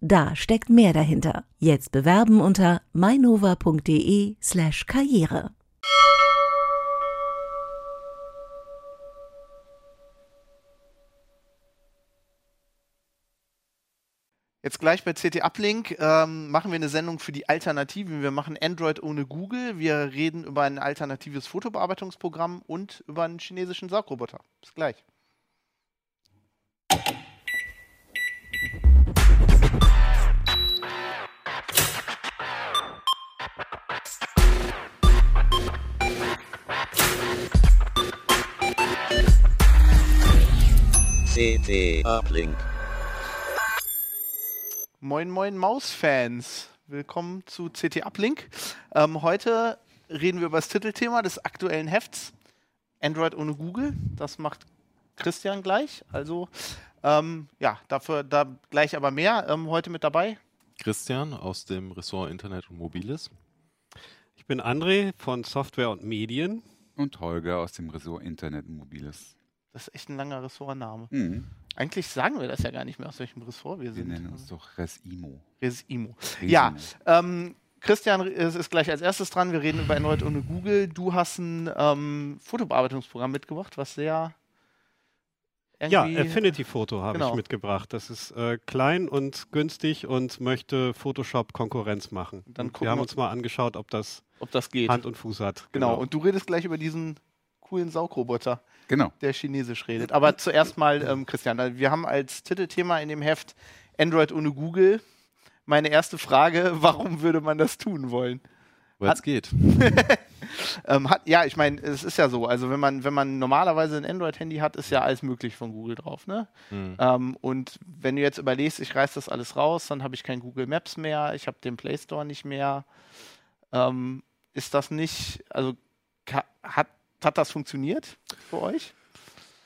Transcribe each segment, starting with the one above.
Da steckt mehr dahinter. Jetzt bewerben unter mainova.de slash karriere. Jetzt gleich bei CT Uplink ähm, machen wir eine Sendung für die Alternativen. Wir machen Android ohne Google. Wir reden über ein alternatives Fotobearbeitungsprogramm und über einen chinesischen Saugroboter. Bis gleich. CT Uplink. Moin, moin Maus-Fans. Willkommen zu CT Uplink. Ähm, heute reden wir über das Titelthema des aktuellen Hefts. Android ohne Google. Das macht Christian gleich. Also, ähm, ja, dafür da gleich aber mehr. Ähm, heute mit dabei. Christian aus dem Ressort Internet und Mobiles. Ich bin André von Software und Medien. Und Holger aus dem Ressort Internet und Mobiles. Das ist echt ein langer Ressortname. Mhm. Eigentlich sagen wir das ja gar nicht mehr, aus welchem Ressort wir Wir sind. nennen uns doch Resimo. Resimo. Resimo. Ja, ähm, Christian ist, ist gleich als erstes dran. Wir reden über Android ohne Google. Du hast ein ähm, Fotobearbeitungsprogramm mitgebracht, was sehr Ja, Affinity Photo habe Genau. ich mitgebracht. Das ist äh, klein und günstig und möchte Photoshop Konkurrenz machen. Wir haben wir- uns mal angeschaut, ob das ob das geht. Hand und Fuß hat. genau. Und du redest gleich über diesen coolen Saugroboter, Genau. der chinesisch redet. Aber zuerst mal, ähm, Christian, wir haben als Titelthema in dem Heft Android ohne Google. Meine erste Frage, warum würde man das tun wollen? Weil es geht. Ähm, hat, ja, ich meine, es ist ja so, also wenn man, wenn man normalerweise ein Android-Handy hat, ist ja alles möglich von Google drauf, ne? Hm. Ähm, und wenn du jetzt überlegst, ich reiß das alles raus, dann habe ich kein Google Maps mehr, ich habe den Play Store nicht mehr. Ähm, ist das nicht, also hat, hat das funktioniert für euch?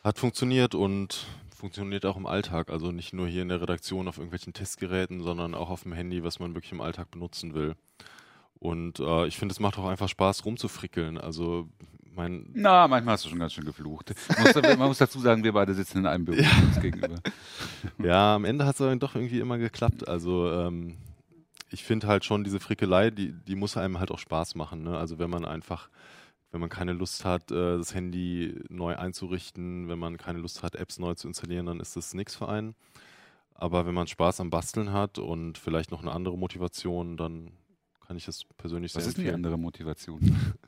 Hat funktioniert und funktioniert auch im Alltag. Also nicht nur hier in der Redaktion auf irgendwelchen Testgeräten, sondern auch auf dem Handy, was man wirklich im Alltag benutzen will. Und äh, ich finde, es macht auch einfach Spaß rumzufrickeln. Also mein, Na, manchmal hast du schon ganz schön geflucht. Man muss dazu sagen, wir beide sitzen in einem Büro uns gegenüber. Ja, am Ende hat es dann doch irgendwie immer geklappt. Also ähm, ich finde halt schon diese Frickelei, die, die muss einem halt auch Spaß machen. Ne? Also wenn man einfach, wenn man keine Lust hat, äh, das Handy neu einzurichten, wenn man keine Lust hat, Apps neu zu installieren, dann ist das nichts für einen. Aber wenn man Spaß am Basteln hat und vielleicht noch eine andere Motivation, dann kann ich das persönlich Was sehr ist denn die andere Motivation?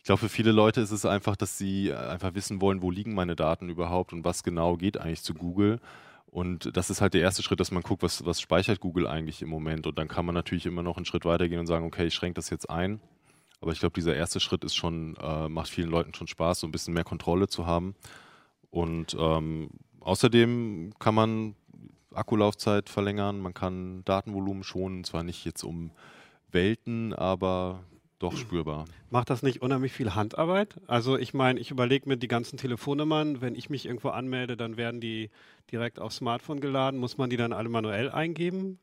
Ich glaube, für viele Leute ist es einfach, dass sie einfach wissen wollen, wo liegen meine Daten überhaupt und was genau geht eigentlich zu Google. Und das ist halt der erste Schritt, dass man guckt, was, was speichert Google eigentlich im Moment. Und dann kann man natürlich immer noch einen Schritt weitergehen und sagen, okay, ich schränke das jetzt ein. Aber ich glaube, dieser erste Schritt ist schon, äh, macht vielen Leuten schon Spaß, so ein bisschen mehr Kontrolle zu haben. Und ähm, außerdem kann man Akkulaufzeit verlängern, man kann Datenvolumen schonen, zwar nicht jetzt um Welten, aber doch spürbar. Macht das nicht unheimlich viel Handarbeit? Also ich meine, ich überlege mir die ganzen Telefonnummern, wenn ich mich irgendwo anmelde, dann werden die direkt aufs Smartphone geladen. Muss man die dann alle manuell eingeben?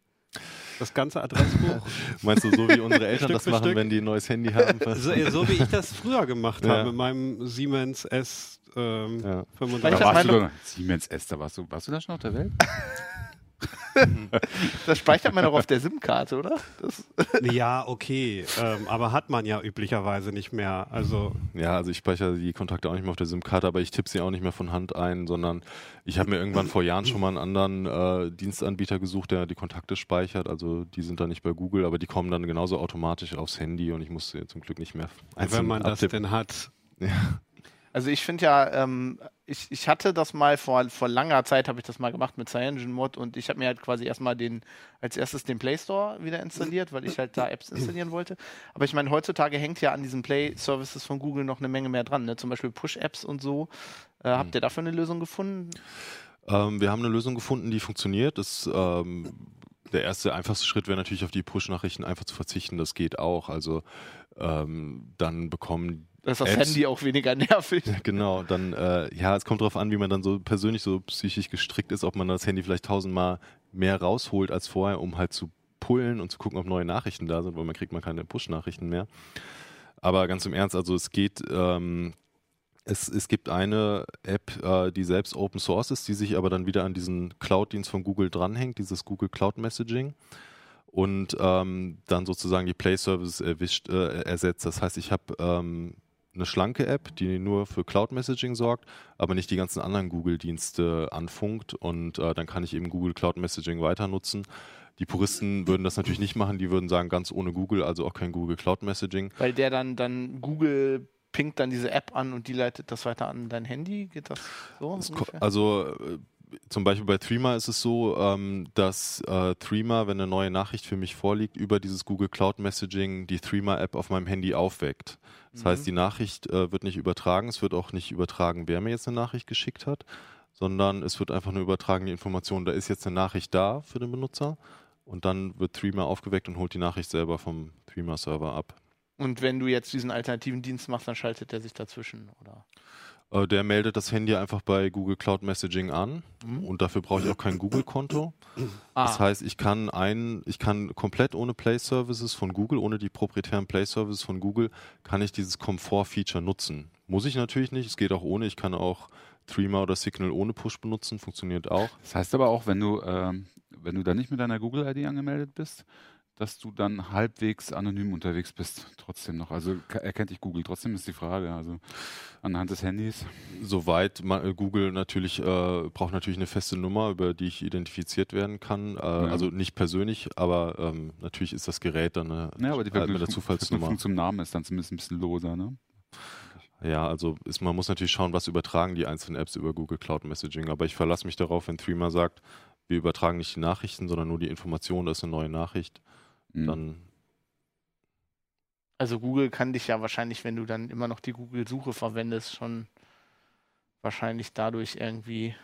Das ganze Adressbuch? Meinst du, so wie unsere Eltern das machen, Stück? wenn die ein neues Handy haben? so, so wie ich das früher gemacht Ja. habe mit meinem Siemens S ähm, Ja. Vielleicht 35. Da warst du Siemens Esther, warst du, warst du da schon auf der Welt? Das speichert man doch auf der SIM-Karte, oder? Das, Ja, okay, ähm, aber hat man ja üblicherweise nicht mehr. Also Ja, also ich speichere die Kontakte auch nicht mehr auf der SIM-Karte, aber ich tippe sie auch nicht mehr von Hand ein, sondern ich habe mir irgendwann vor Jahren schon mal einen anderen äh, Dienstanbieter gesucht, der die Kontakte speichert. Also die sind dann nicht bei Google, aber die kommen dann genauso automatisch aufs Handy und ich muss sie zum Glück nicht mehr einzeln wenn man das abtippen. denn hat. Also ich finde ja, ähm, ich, ich hatte das mal vor, vor langer Zeit, habe ich das mal gemacht mit CyanogenMod und ich habe mir halt quasi erstmal den, als erstes den Play Store wieder installiert, weil ich halt da Apps installieren wollte. Aber ich meine, heutzutage hängt ja an diesen Play-Services von Google noch eine Menge mehr dran, ne? zum Beispiel Push-Apps und so. Äh, habt ihr dafür eine Lösung gefunden? Ähm, wir haben eine Lösung gefunden, die funktioniert. Das, ähm, der erste einfachste Schritt wäre natürlich auf die Push-Nachrichten einfach zu verzichten. Das geht auch. Also ähm, dann bekommen Da ist das Apps- Handy auch weniger nervig. Genau, dann, äh, ja, es kommt darauf an, wie man dann so persönlich so psychisch gestrickt ist, ob man das Handy vielleicht tausendmal mehr rausholt als vorher, um halt zu pullen und zu gucken, ob neue Nachrichten da sind, weil man kriegt man keine Push-Nachrichten mehr. Aber ganz im Ernst, also es geht, ähm, es, es gibt eine App, äh, die selbst Open Source ist, die sich aber dann wieder an diesen Cloud-Dienst von Google dranhängt, dieses Google Cloud Messaging und ähm, dann sozusagen die Play Services erwischt, äh, ersetzt. Das heißt, ich habe ähm, eine schlanke App, die nur für Cloud Messaging sorgt, aber nicht die ganzen anderen Google-Dienste anfunkt und äh, dann kann ich eben Google Cloud Messaging weiter nutzen. Die Puristen würden das natürlich nicht machen, die würden sagen, ganz ohne Google, also auch kein Google Cloud Messaging. Weil der dann, dann Google pinkt dann diese App an und die leitet das weiter an dein Handy. Geht das so? Also äh, zum Beispiel bei Threema ist es so, ähm, dass äh, Threema, wenn eine neue Nachricht für mich vorliegt, über dieses Google Cloud Messaging die Threema-App auf meinem Handy aufweckt. Das Mhm. heißt, die Nachricht äh, wird nicht übertragen, es wird auch nicht übertragen, wer mir jetzt eine Nachricht geschickt hat, sondern es wird einfach nur übertragen die Information, da ist jetzt eine Nachricht da für den Benutzer und dann wird Threema aufgeweckt und holt die Nachricht selber vom Threema-Server ab. Und wenn du jetzt diesen alternativen Dienst machst, dann schaltet der sich dazwischen, oder? Äh, der meldet das Handy einfach bei Google Cloud Messaging an Mhm. und dafür brauche ich auch kein Google-Konto. Ah, Das heißt, ich kann ein, ich kann komplett ohne Play Services von Google, ohne die proprietären Play Services von Google, kann ich dieses Komfort-Feature nutzen. Muss ich natürlich nicht, es geht auch ohne. Ich kann auch Threema oder Signal ohne Push benutzen, funktioniert auch. Das heißt aber auch, wenn du, ähm, wenn du da nicht mit deiner Google-ID angemeldet bist, dass du dann halbwegs anonym unterwegs bist, trotzdem noch. Also erkennt dich Google, trotzdem ist die Frage. Also anhand des Handys. Soweit ma- äh, Google natürlich äh, braucht natürlich eine feste Nummer, über die ich identifiziert werden kann. Äh, Also nicht persönlich, aber ähm, natürlich ist das Gerät dann eine, Ja, aber die halt mit der Zufallsnummer. Zum Namen ist dann zumindest ein bisschen loser, ne? Ja, also ist, man muss natürlich schauen, was übertragen die einzelnen Apps über Google Cloud Messaging. Aber ich verlasse mich darauf, wenn Threema sagt, wir übertragen nicht die Nachrichten, sondern nur die Information, das ist eine neue Nachricht, Mhm. dann also Google kann dich ja wahrscheinlich, wenn du dann immer noch die Google-Suche verwendest, schon wahrscheinlich dadurch irgendwie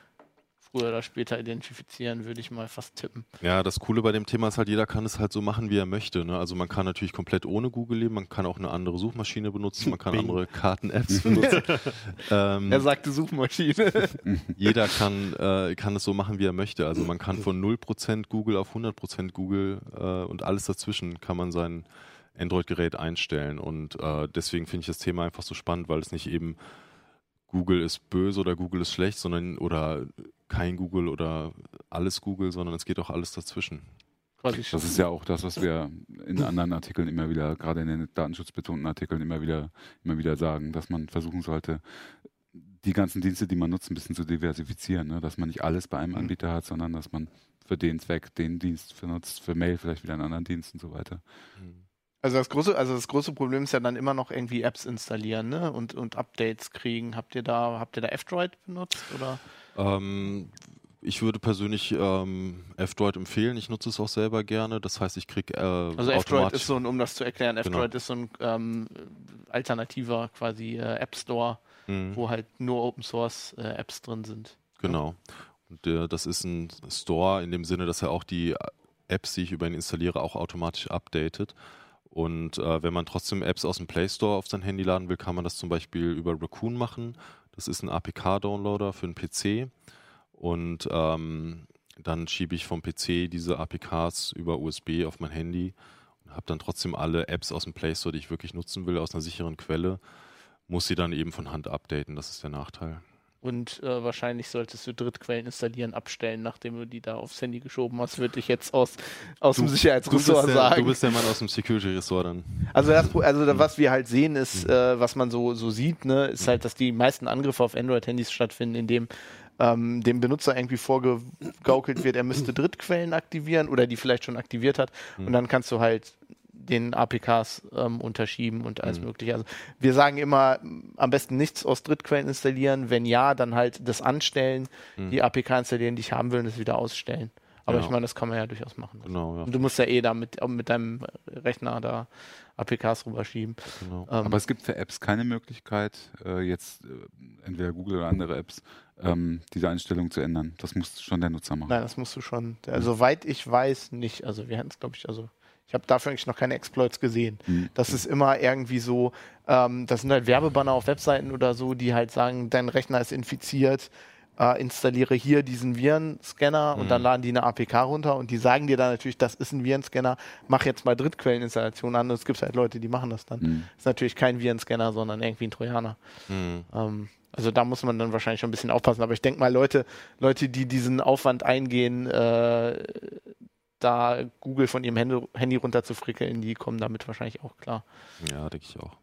früher oder später identifizieren, würde ich mal fast tippen. Ja, das Coole bei dem Thema ist halt, jeder kann es halt so machen, wie er möchte. Ne? Also man kann natürlich komplett ohne Google leben, man kann auch eine andere Suchmaschine benutzen, man kann Bing. andere Karten-Apps benutzen. ähm, Er sagte Suchmaschine. jeder kann, äh, kann es so machen, wie er möchte. Also man kann von 0% Google auf 100% Google äh, und alles dazwischen kann man sein Android-Gerät einstellen. Und äh, deswegen finde ich das Thema einfach so spannend, weil es nicht eben Google ist böse oder Google ist schlecht, sondern oder kein Google oder alles Google, sondern es geht auch alles dazwischen. Das ist ja auch das, was wir in anderen Artikeln immer wieder, gerade in den datenschutzbetonten Artikeln immer wieder, immer wieder sagen, dass man versuchen sollte, die ganzen Dienste, die man nutzt, ein bisschen zu diversifizieren, ne? dass man nicht alles bei einem Anbieter hat, sondern dass man für den Zweck den Dienst benutzt, für Mail vielleicht wieder einen anderen Dienst und so weiter. Also das große, also das große Problem ist ja dann immer noch irgendwie Apps installieren, ne? Und, und Updates kriegen. Habt ihr da, habt ihr da F-Droid benutzt oder? Ähm, ich würde persönlich ähm, F-Droid empfehlen. Ich nutze es auch selber gerne. Das heißt, ich kriege äh, Also F-Droid ist so ein, um das zu erklären, Genau. F-Droid ist so ein ähm, alternativer quasi äh, App Store, Mhm. wo halt nur Open Source äh, Apps drin sind. Genau. Und äh, das ist ein Store in dem Sinne, dass er auch die Apps, die ich über ihn installiere, auch automatisch updatet. Und äh, wenn man trotzdem Apps aus dem Play Store auf sein Handy laden will, kann man das zum Beispiel über Raccoon machen. Das ist ein APK-Downloader für einen PC. Und ähm, dann schiebe ich vom PC diese APKs über USB auf mein Handy und habe dann trotzdem alle Apps aus dem Play Store, die ich wirklich nutzen will, aus einer sicheren Quelle. Muss sie dann eben von Hand updaten. Das ist der Nachteil. Und äh, wahrscheinlich solltest du Drittquellen installieren, abstellen, nachdem du die da aufs Handy geschoben hast, würde ich jetzt aus, aus dem Du Sicherheitsressort bist, der, sagen. du bist der Mann aus dem Security-Ressort dann. Also, das, also da- was wir halt sehen ist, äh, was man so, so sieht, ne, ist halt, dass die meisten Angriffe auf Android-Handys stattfinden, indem ähm, dem Benutzer irgendwie vorgegaukelt wird, er müsste Drittquellen aktivieren oder die vielleicht schon aktiviert hat. Und dann kannst du halt den APKs ähm, unterschieben und alles mögliche. Also wir sagen immer, am besten nichts aus Drittquellen installieren. Wenn ja, dann halt das anstellen, die APK installieren, die ich haben will und das wieder ausstellen. Aber Ja. ich meine, das kann man ja durchaus machen. Genau, ja. Und du musst ja eh da mit, auch mit deinem Rechner da APKs rüberschieben. Genau. Ähm, Aber es gibt für Apps keine Möglichkeit, äh, jetzt äh, entweder Google oder andere Apps, ähm, diese Einstellung zu ändern. Das muss schon der Nutzer machen. Nein, das musst du schon. Also, soweit ich weiß, nicht. Also wir hatten es, glaube ich, also ich habe dafür eigentlich noch keine Exploits gesehen. Mhm. Das ist immer irgendwie so, ähm, das sind halt Werbebanner auf Webseiten oder so, die halt sagen, dein Rechner ist infiziert, äh, installiere hier diesen Virenscanner und dann laden die eine APK runter und die sagen dir dann natürlich, das ist ein Virenscanner, mach jetzt mal Drittquelleninstallation an. Und es gibt halt Leute, die machen das dann. Mhm. ist natürlich kein Virenscanner, sondern irgendwie ein Trojaner. Hm. Ähm, also da muss man dann wahrscheinlich schon ein bisschen aufpassen. Aber ich denke mal, Leute, Leute, die diesen Aufwand eingehen, äh, da Google von ihrem Handy, Handy runter zu frickeln, die kommen damit wahrscheinlich auch klar. Ja, denke ich auch.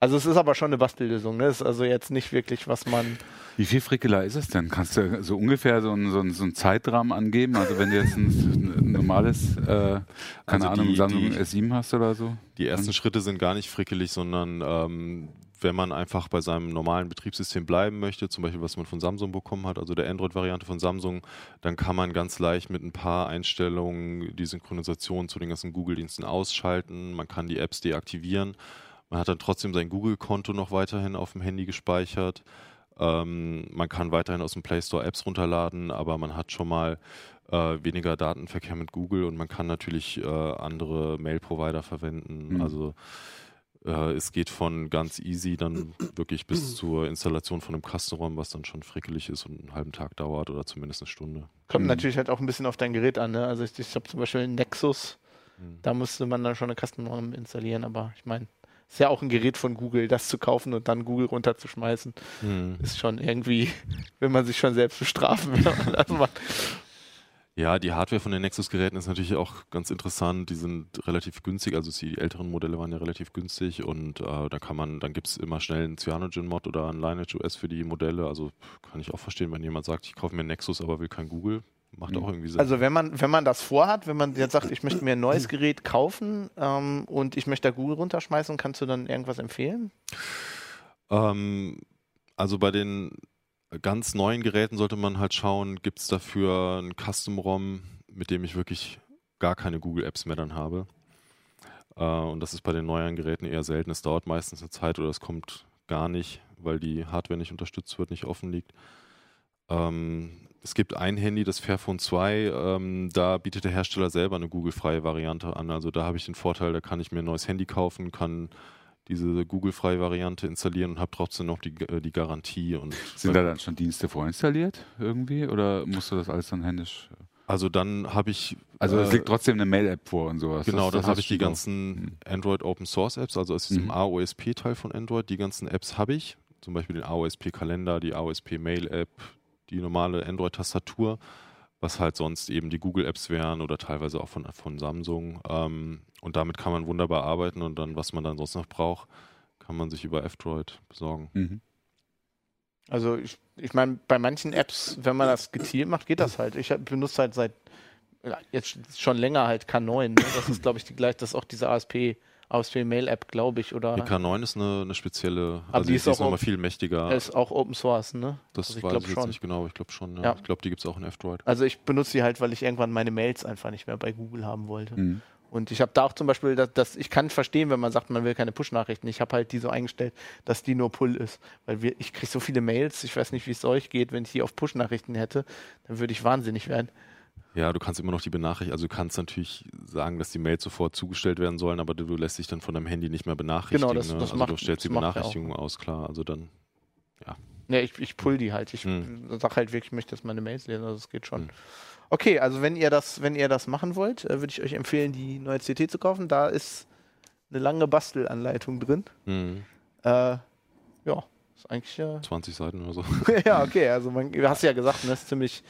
Also es ist aber schon eine Bastellösung, ne? Ist also jetzt nicht wirklich, was man. Wie viel Frickeler ist es denn? Kannst du so ungefähr so einen, so einen, so einen Zeitrahmen angeben? Also wenn du jetzt ein, ein normales, äh, keine Also Ahnung, die- Samsung die- S7 hast oder so? Die ersten Schritte sind gar nicht frickelig, sondern ähm, wenn man einfach bei seinem normalen Betriebssystem bleiben möchte, zum Beispiel was man von Samsung bekommen hat, also der Android-Variante von Samsung, dann kann man ganz leicht mit ein paar Einstellungen die Synchronisation zu den ganzen Google-Diensten ausschalten. Man kann die Apps deaktivieren. Man hat dann trotzdem sein Google-Konto noch weiterhin auf dem Handy gespeichert. Ähm, man kann weiterhin aus dem Play Store Apps runterladen, aber man hat schon mal äh, weniger Datenverkehr mit Google und man kann natürlich äh, andere Mail-Provider verwenden. Mhm. Also äh, es geht von ganz easy dann wirklich bis zur Installation von einem Custom-ROM, was dann schon frickelig ist und einen halben Tag dauert oder zumindest eine Stunde. Kommt Mhm. natürlich halt auch ein bisschen auf dein Gerät an, ne? Also ich, ich habe zum Beispiel einen Nexus, Mhm. da musste man dann schon eine ROM installieren, aber ich meine, ist ja auch ein Gerät von Google, das zu kaufen und dann Google runterzuschmeißen, Mhm. ist schon irgendwie, will man sich schon selbst bestrafen, wenn man das macht. Ja, die Hardware von den Nexus-Geräten ist natürlich auch ganz interessant. Die sind relativ günstig, also die älteren Modelle waren ja relativ günstig und äh, da kann man, dann gibt es immer schnell einen Cyanogen-Mod oder einen Lineage OS für die Modelle. Also kann ich auch verstehen, wenn jemand sagt, ich kaufe mir einen Nexus, aber will kein Google. Macht Mhm. auch irgendwie Sinn. Also wenn man, wenn man das vorhat, wenn man jetzt sagt, ich möchte mir ein neues Gerät kaufen ähm, und ich möchte da Google runterschmeißen, kannst du dann irgendwas empfehlen? Ähm, also bei den ganz neuen Geräten sollte man halt schauen, gibt es dafür ein Custom-ROM, mit dem ich wirklich gar keine Google-Apps mehr dann habe. Äh, und das ist bei den neueren Geräten eher selten. Es dauert meistens eine Zeit oder es kommt gar nicht, weil die Hardware nicht unterstützt wird, nicht offen liegt. Ähm, es gibt ein Handy, das Fairphone 2, ähm, da bietet der Hersteller selber eine Google-freie Variante an. Also da habe ich den Vorteil, da kann ich mir ein neues Handy kaufen, kann diese Google-freie Variante installieren und habe trotzdem noch die, äh, die Garantie. Und Sind da dann schon Dienste vorinstalliert irgendwie? Oder musst du das alles dann händisch? also dann habe ich Also es äh, liegt trotzdem eine Mail-App vor und sowas. Genau, das, dann habe ich die du doch. ganzen Android Open Source Apps, also aus diesem Mhm. AOSP-Teil von Android, die ganzen Apps habe ich. Zum Beispiel den AOSP-Kalender, die AOSP-Mail-App, die normale Android-Tastatur, was halt sonst eben die Google-Apps wären oder teilweise auch von, von Samsung. Ähm, und damit kann man wunderbar arbeiten und dann, was man dann sonst noch braucht, kann man sich über F-Droid besorgen. Mhm. Also ich, ich meine, bei manchen Apps, wenn man das gezielt macht, geht das halt. Ich benutze halt seit jetzt schon länger halt K9. Ne? Das ist, glaube ich, die gleich, das ist auch diese ASP, ASP Mail App, glaube ich, oder Die K9 ist eine, eine spezielle, Aber also die die ist ist, auch nochmal viel mächtiger. ist auch Open Source, ne? das also ich weiß ich jetzt schon. nicht genau, ich glaube schon. Ja. Ja. Ich glaube, die gibt es auch in F-Droid. Also ich benutze die halt, weil ich irgendwann meine Mails einfach nicht mehr bei Google haben wollte. Mhm. Und ich habe da auch zum Beispiel, dass, dass ich kann verstehen, wenn man sagt, man will keine Push-Nachrichten. Ich habe halt die so eingestellt, dass die nur Pull ist. Weil wir, ich kriege so viele Mails, ich weiß nicht, wie es euch geht, wenn ich die auf Push-Nachrichten hätte, dann würde ich wahnsinnig werden. Ja, du kannst immer noch die Benachrichtigung, also du kannst natürlich sagen, dass die Mails sofort zugestellt werden sollen, aber du, lässt dich dann von deinem Handy nicht mehr benachrichtigen. Genau, das- ne? das also macht- du stellst die das. Benachrichtigung aus, klar. Also dann, Ne, ich, ich pull die halt. Ich Hm. sag halt wirklich, ich möchte jetzt meine Mails lesen, also es geht schon. Hm. Okay, also wenn ihr das, wenn ihr das machen wollt, äh, würde ich euch empfehlen, die neue CT zu kaufen. Da ist eine lange Bastelanleitung drin. mh, Äh, ja, ist eigentlich äh, 20 Seiten oder so. ja, okay, also man, du hast ja gesagt, ne, ist ziemlich, das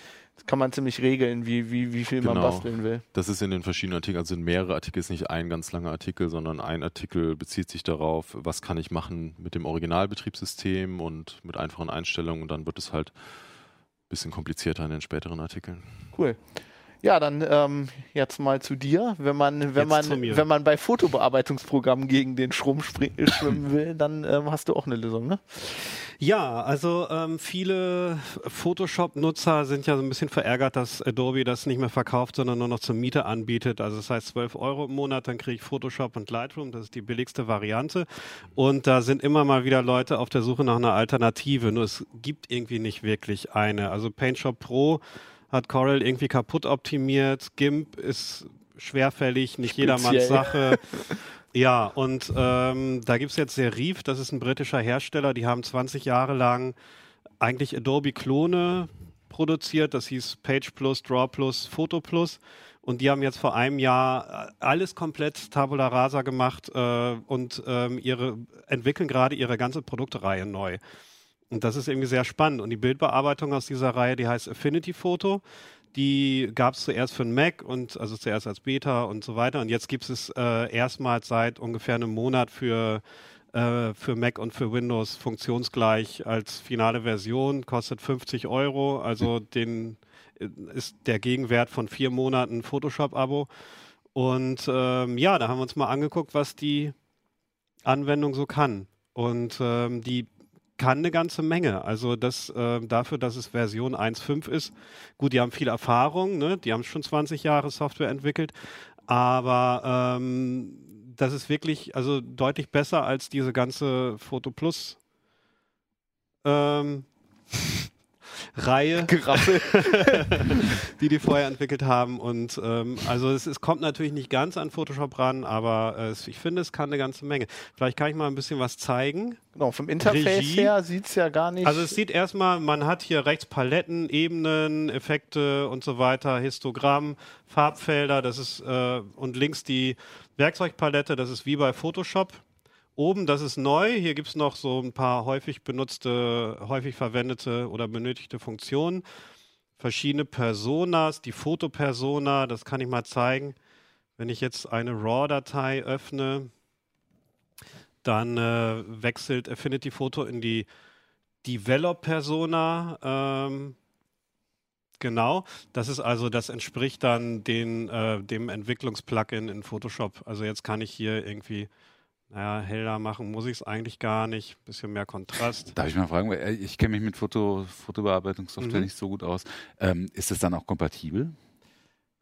kann man ziemlich regeln, wie, wie, wie viel man Genau. basteln will. Das ist in den verschiedenen Artikeln, also sind mehrere Artikel, ist nicht ein ganz langer Artikel, sondern ein Artikel bezieht sich darauf, was kann ich machen mit dem Originalbetriebssystem und mit einfachen Einstellungen und dann wird es halt ein bisschen komplizierter in den späteren Artikeln. Cool. Ja, dann ähm, jetzt mal zu dir. Wenn man, wenn Jetzt man, wenn man bei Fotobearbeitungsprogrammen gegen den Strom schwimmen will, dann ähm, hast du auch eine Lösung, ne? Ja, also ähm, viele Photoshop-Nutzer sind ja so ein bisschen verärgert, dass Adobe das nicht mehr verkauft, sondern nur noch zur Miete anbietet. Also das heißt 12 Euro im Monat, dann kriege ich Photoshop und Lightroom, das ist die billigste Variante. Und da sind immer mal wieder Leute auf der Suche nach einer Alternative. Nur es gibt irgendwie nicht wirklich eine. Also PaintShop Pro hat Corel irgendwie kaputt optimiert. GIMP ist schwerfällig, nicht jedermanns Speziell. Sache. Ja, und ähm, da gibt's jetzt Serif, das ist ein britischer Hersteller, die haben 20 Jahre lang eigentlich Adobe-Klone produziert, das hieß Page Plus, Draw Plus, Photo Plus. Und die haben jetzt vor einem Jahr äh, alles komplett Tabula Rasa gemacht äh, und ähm, ihre, entwickeln gerade ihre ganze Produktreihe neu. Und das ist irgendwie sehr spannend. Und die Bildbearbeitung aus dieser Reihe, die heißt Affinity Photo. Die gab es zuerst für den Mac und also zuerst als Beta und so weiter. Und jetzt gibt es äh, erstmals seit ungefähr einem Monat für, äh, für Mac und für Windows funktionsgleich als finale Version. Kostet 50 Euro. Also den äh, ist der Gegenwert von vier Monaten Photoshop-Abo. Und ähm, ja, da haben wir uns mal angeguckt, was die Anwendung so kann. Und ähm, die kann eine ganze Menge. Also das ähm, dafür, dass es Version 1.5 ist. Gut, die haben viel Erfahrung, ne? die haben schon 20 Jahre Software entwickelt, aber ähm, das ist wirklich also deutlich besser als diese ganze Photo Plus ähm, Reihe die die vorher entwickelt haben. Und ähm, also es, es kommt natürlich nicht ganz an Photoshop ran, aber äh, es, ich finde, es kann eine ganze Menge. Vielleicht kann ich mal ein bisschen was zeigen. Genau, vom Interface Regie. her sieht's ja gar nicht. Also es sieht erstmal, man hat hier rechts Paletten, Ebenen, Effekte und so weiter, Histogramm, Farbfelder, das ist äh, und links die Werkzeugpalette, das ist wie bei Photoshop. Oben, das ist neu. Hier gibt es noch so ein paar häufig benutzte, häufig verwendete oder benötigte Funktionen. Verschiedene Personas, die Fotopersona, das kann ich mal zeigen. Wenn ich jetzt eine RAW-Datei öffne, dann äh, wechselt Affinity Photo in die Develop-Persona. Ähm, genau, das ist also, das entspricht dann den, äh, dem Entwicklungsplugin in Photoshop. Also jetzt kann ich hier irgendwie, naja, heller machen muss ich es eigentlich gar nicht. Bisschen mehr Kontrast. Darf ich mal fragen, äh, ich kenne mich mit Foto, Fotobearbeitungssoftware Mhm. nicht so gut aus. Ähm, ist das dann auch kompatibel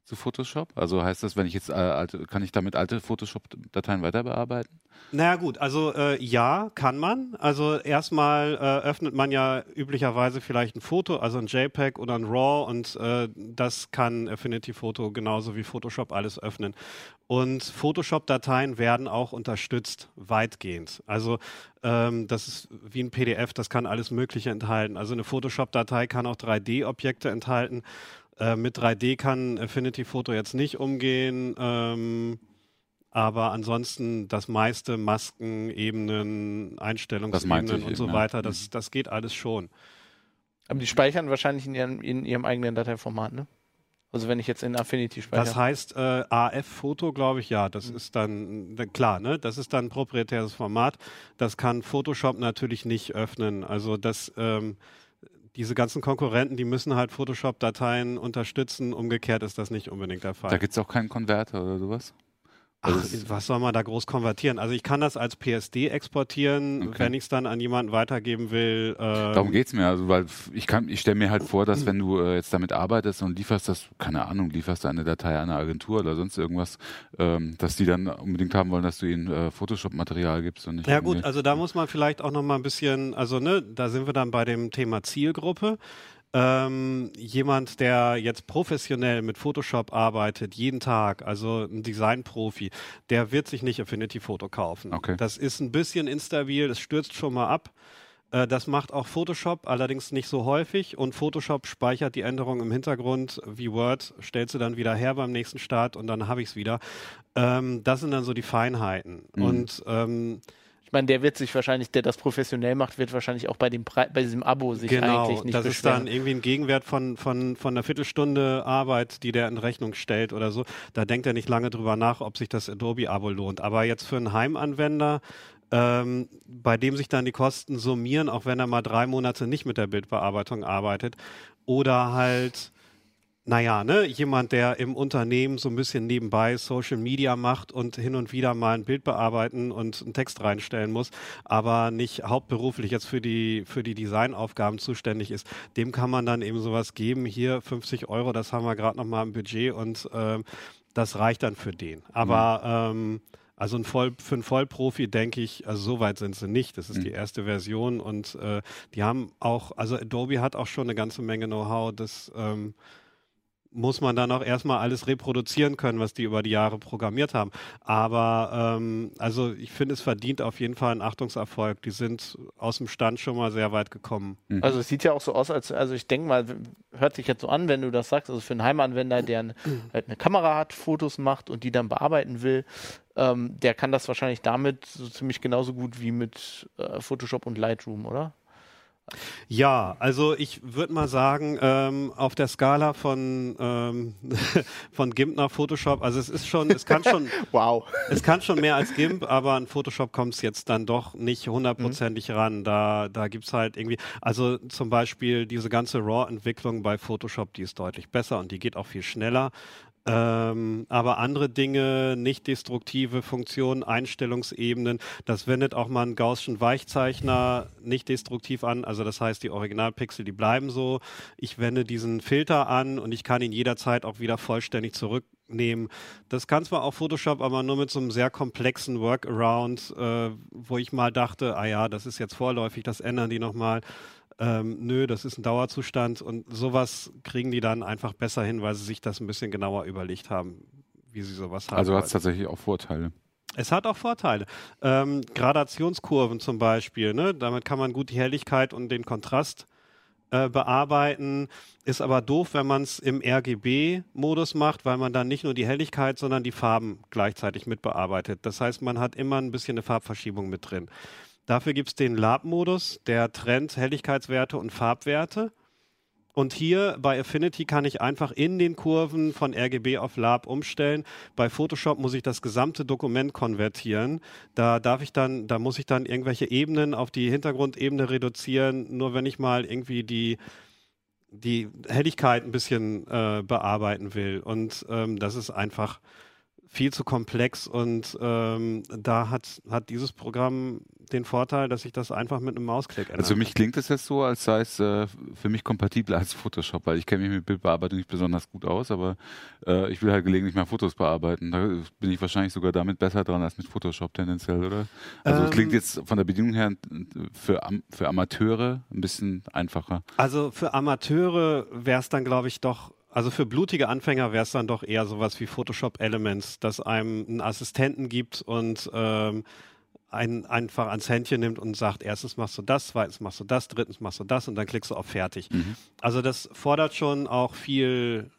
zu Photoshop? Also heißt das, wenn ich jetzt äh, alte, kann ich damit alte Photoshop-Dateien weiter bearbeiten? Naja gut, also äh, ja, kann man. Also erstmal äh, öffnet man ja üblicherweise vielleicht ein Foto, also ein JPEG oder ein RAW und äh, das kann Affinity Photo genauso wie Photoshop alles öffnen. Und Photoshop-Dateien werden auch unterstützt, weitgehend. Also ähm, das ist wie ein PDF, das kann alles Mögliche enthalten. Also eine Photoshop-Datei kann auch 3D-Objekte enthalten. Äh, mit 3D kann Affinity Photo jetzt nicht umgehen. Ähm, aber ansonsten das meiste Masken, Ebenen, Einstellungsebenen und so eben, ja. weiter, das, das geht alles schon. Aber die speichern wahrscheinlich in ihrem, in ihrem eigenen Dateiformat, ne? Also wenn ich jetzt in Affinity speichere. Das heißt, äh, AF-Foto, glaube ich, ja, das Mhm. ist dann, dann klar, ne? Das ist dann ein proprietäres Format. Das kann Photoshop natürlich nicht öffnen. Also das, ähm, diese ganzen Konkurrenten, die müssen halt Photoshop-Dateien unterstützen. Umgekehrt ist das nicht unbedingt der Fall. Da gibt es auch keinen Konverter oder sowas? Ach, es- was soll man da groß konvertieren? Also ich kann das als PSD exportieren, Okay. wenn ich es dann an jemanden weitergeben will. Ähm, Darum geht's mir, also weil ich kann, ich stelle mir halt vor, dass wenn du äh, jetzt damit arbeitest und lieferst das, keine Ahnung, lieferst du eine Datei an eine Agentur oder sonst irgendwas, ähm, dass die dann unbedingt haben wollen, dass du ihnen äh, Photoshop-Material gibst und nicht Ja gut, also da muss man vielleicht auch noch mal ein bisschen, also ne, da sind wir dann bei dem Thema Zielgruppe. Ähm, jemand, der jetzt professionell mit Photoshop arbeitet, jeden Tag, also ein Designprofi, der wird sich nicht Affinity Photo kaufen. Okay. Das ist ein bisschen instabil, das stürzt schon mal ab. Äh, Das macht auch Photoshop, allerdings nicht so häufig. Und Photoshop speichert die Änderungen im Hintergrund wie Word, stellt sie dann wieder her beim nächsten Start und dann habe ich es wieder. Ähm, das sind dann so die Feinheiten. Mhm. Und ähm, ich meine, der wird sich wahrscheinlich, der das professionell macht, wird wahrscheinlich auch bei, dem Pre bei diesem Abo sich eigentlich nicht Genau, das ist dann irgendwie ein Gegenwert von, von, von einer Viertelstunde Arbeit, die der in Rechnung stellt oder so. Da denkt er nicht lange drüber nach, ob sich das Adobe-Abo lohnt. Aber jetzt für einen Heimanwender, ähm, bei dem sich dann die Kosten summieren, auch wenn er mal drei Monate nicht mit der Bildbearbeitung arbeitet, oder halt naja, ne, jemand, der im Unternehmen so ein bisschen nebenbei Social Media macht und hin und wieder mal ein Bild bearbeiten und einen Text reinstellen muss, aber nicht hauptberuflich jetzt für die, für die Designaufgaben zuständig ist, dem kann man dann eben sowas geben. Hier 50 Euro, das haben wir gerade noch mal im Budget und ähm, das reicht dann für den. Aber ähm, also ein Voll, für einen Vollprofi denke ich, also so weit sind sie nicht. Das ist Mhm. die erste Version und äh, die haben auch, also Adobe hat auch schon eine ganze Menge Know-how, das ähm, muss man dann auch erstmal alles reproduzieren können, was die über die Jahre programmiert haben. Aber ähm, also ich finde, es verdient auf jeden Fall einen Achtungserfolg. Die sind aus dem Stand schon mal sehr weit gekommen. Mhm. Also es sieht ja auch so aus, als also ich denke mal, hört sich jetzt so an, wenn du das sagst, also für einen Heimanwender, der ein, halt eine Kamera hat, Fotos macht und die dann bearbeiten will, ähm, der kann das wahrscheinlich damit so ziemlich genauso gut wie mit äh, Photoshop und Lightroom, oder? Ja, also ich würde mal sagen, ähm, auf der Skala von, ähm, von GIMP nach Photoshop, also es ist schon, es kann schon, Wow. es kann schon mehr als GIMP, aber an Photoshop kommt es jetzt dann doch nicht hundertprozentig ran. Da, da gibt's halt irgendwie, also zum Beispiel diese ganze RAW-Entwicklung bei Photoshop, die ist deutlich besser und die geht auch viel schneller. Ähm, aber andere Dinge, nicht destruktive Funktionen, Einstellungsebenen, das wendet auch mal einen Gaußschen Weichzeichner nicht destruktiv an. Also das heißt, die Originalpixel, die bleiben so. Ich wende diesen Filter an und ich kann ihn jederzeit auch wieder vollständig zurücknehmen. Das kann zwar auch Photoshop, aber nur mit so einem sehr komplexen Workaround, äh, wo ich mal dachte, ah ja, das ist jetzt vorläufig, das ändern die nochmal. Ähm, nö, das ist ein Dauerzustand und sowas kriegen die dann einfach besser hin, weil sie sich das ein bisschen genauer überlegt haben, wie sie sowas haben. Also hat es tatsächlich auch Vorteile. Es hat auch Vorteile. Ähm, Gradationskurven zum Beispiel, ne? damit kann man gut die Helligkeit und den Kontrast äh, bearbeiten. Ist aber doof, wenn man es im RGB-Modus macht, weil man dann nicht nur die Helligkeit, sondern die Farben gleichzeitig mit bearbeitet. Das heißt, man hat immer ein bisschen eine Farbverschiebung mit drin. Dafür gibt es den Lab-Modus, der trennt Helligkeitswerte und Farbwerte. Und hier bei Affinity kann ich einfach in den Kurven von RGB auf Lab umstellen. Bei Photoshop muss ich das gesamte Dokument konvertieren. Da darf ich dann, da muss ich dann irgendwelche Ebenen auf die Hintergrundebene reduzieren. Nur wenn ich mal irgendwie die die Helligkeit ein bisschen äh, bearbeiten will. Und ähm, das ist einfach viel zu komplex und ähm, da hat, hat dieses Programm den Vorteil, dass ich das einfach mit einem Mausklick ändere. Also für mich klingt es jetzt so, als sei es äh, für mich kompatibler als Photoshop, weil ich kenne mich mit Bildbearbeitung nicht besonders gut aus, aber äh, ich will halt gelegentlich mal Fotos bearbeiten. Da bin ich wahrscheinlich sogar damit besser dran als mit Photoshop tendenziell, oder? Also es Ähm, klingt jetzt von der Bedienung her für, Am für Amateure ein bisschen einfacher. Also für Amateure wäre es dann, glaube ich, doch, also für blutige Anfänger wäre es dann doch eher sowas wie Photoshop Elements, dass einem einen Assistenten gibt und ähm, einen einfach ans Händchen nimmt und sagt, erstens machst du das, zweitens machst du das, drittens machst du das und dann klickst du auf Fertig. Mhm. Also das fordert schon auch viel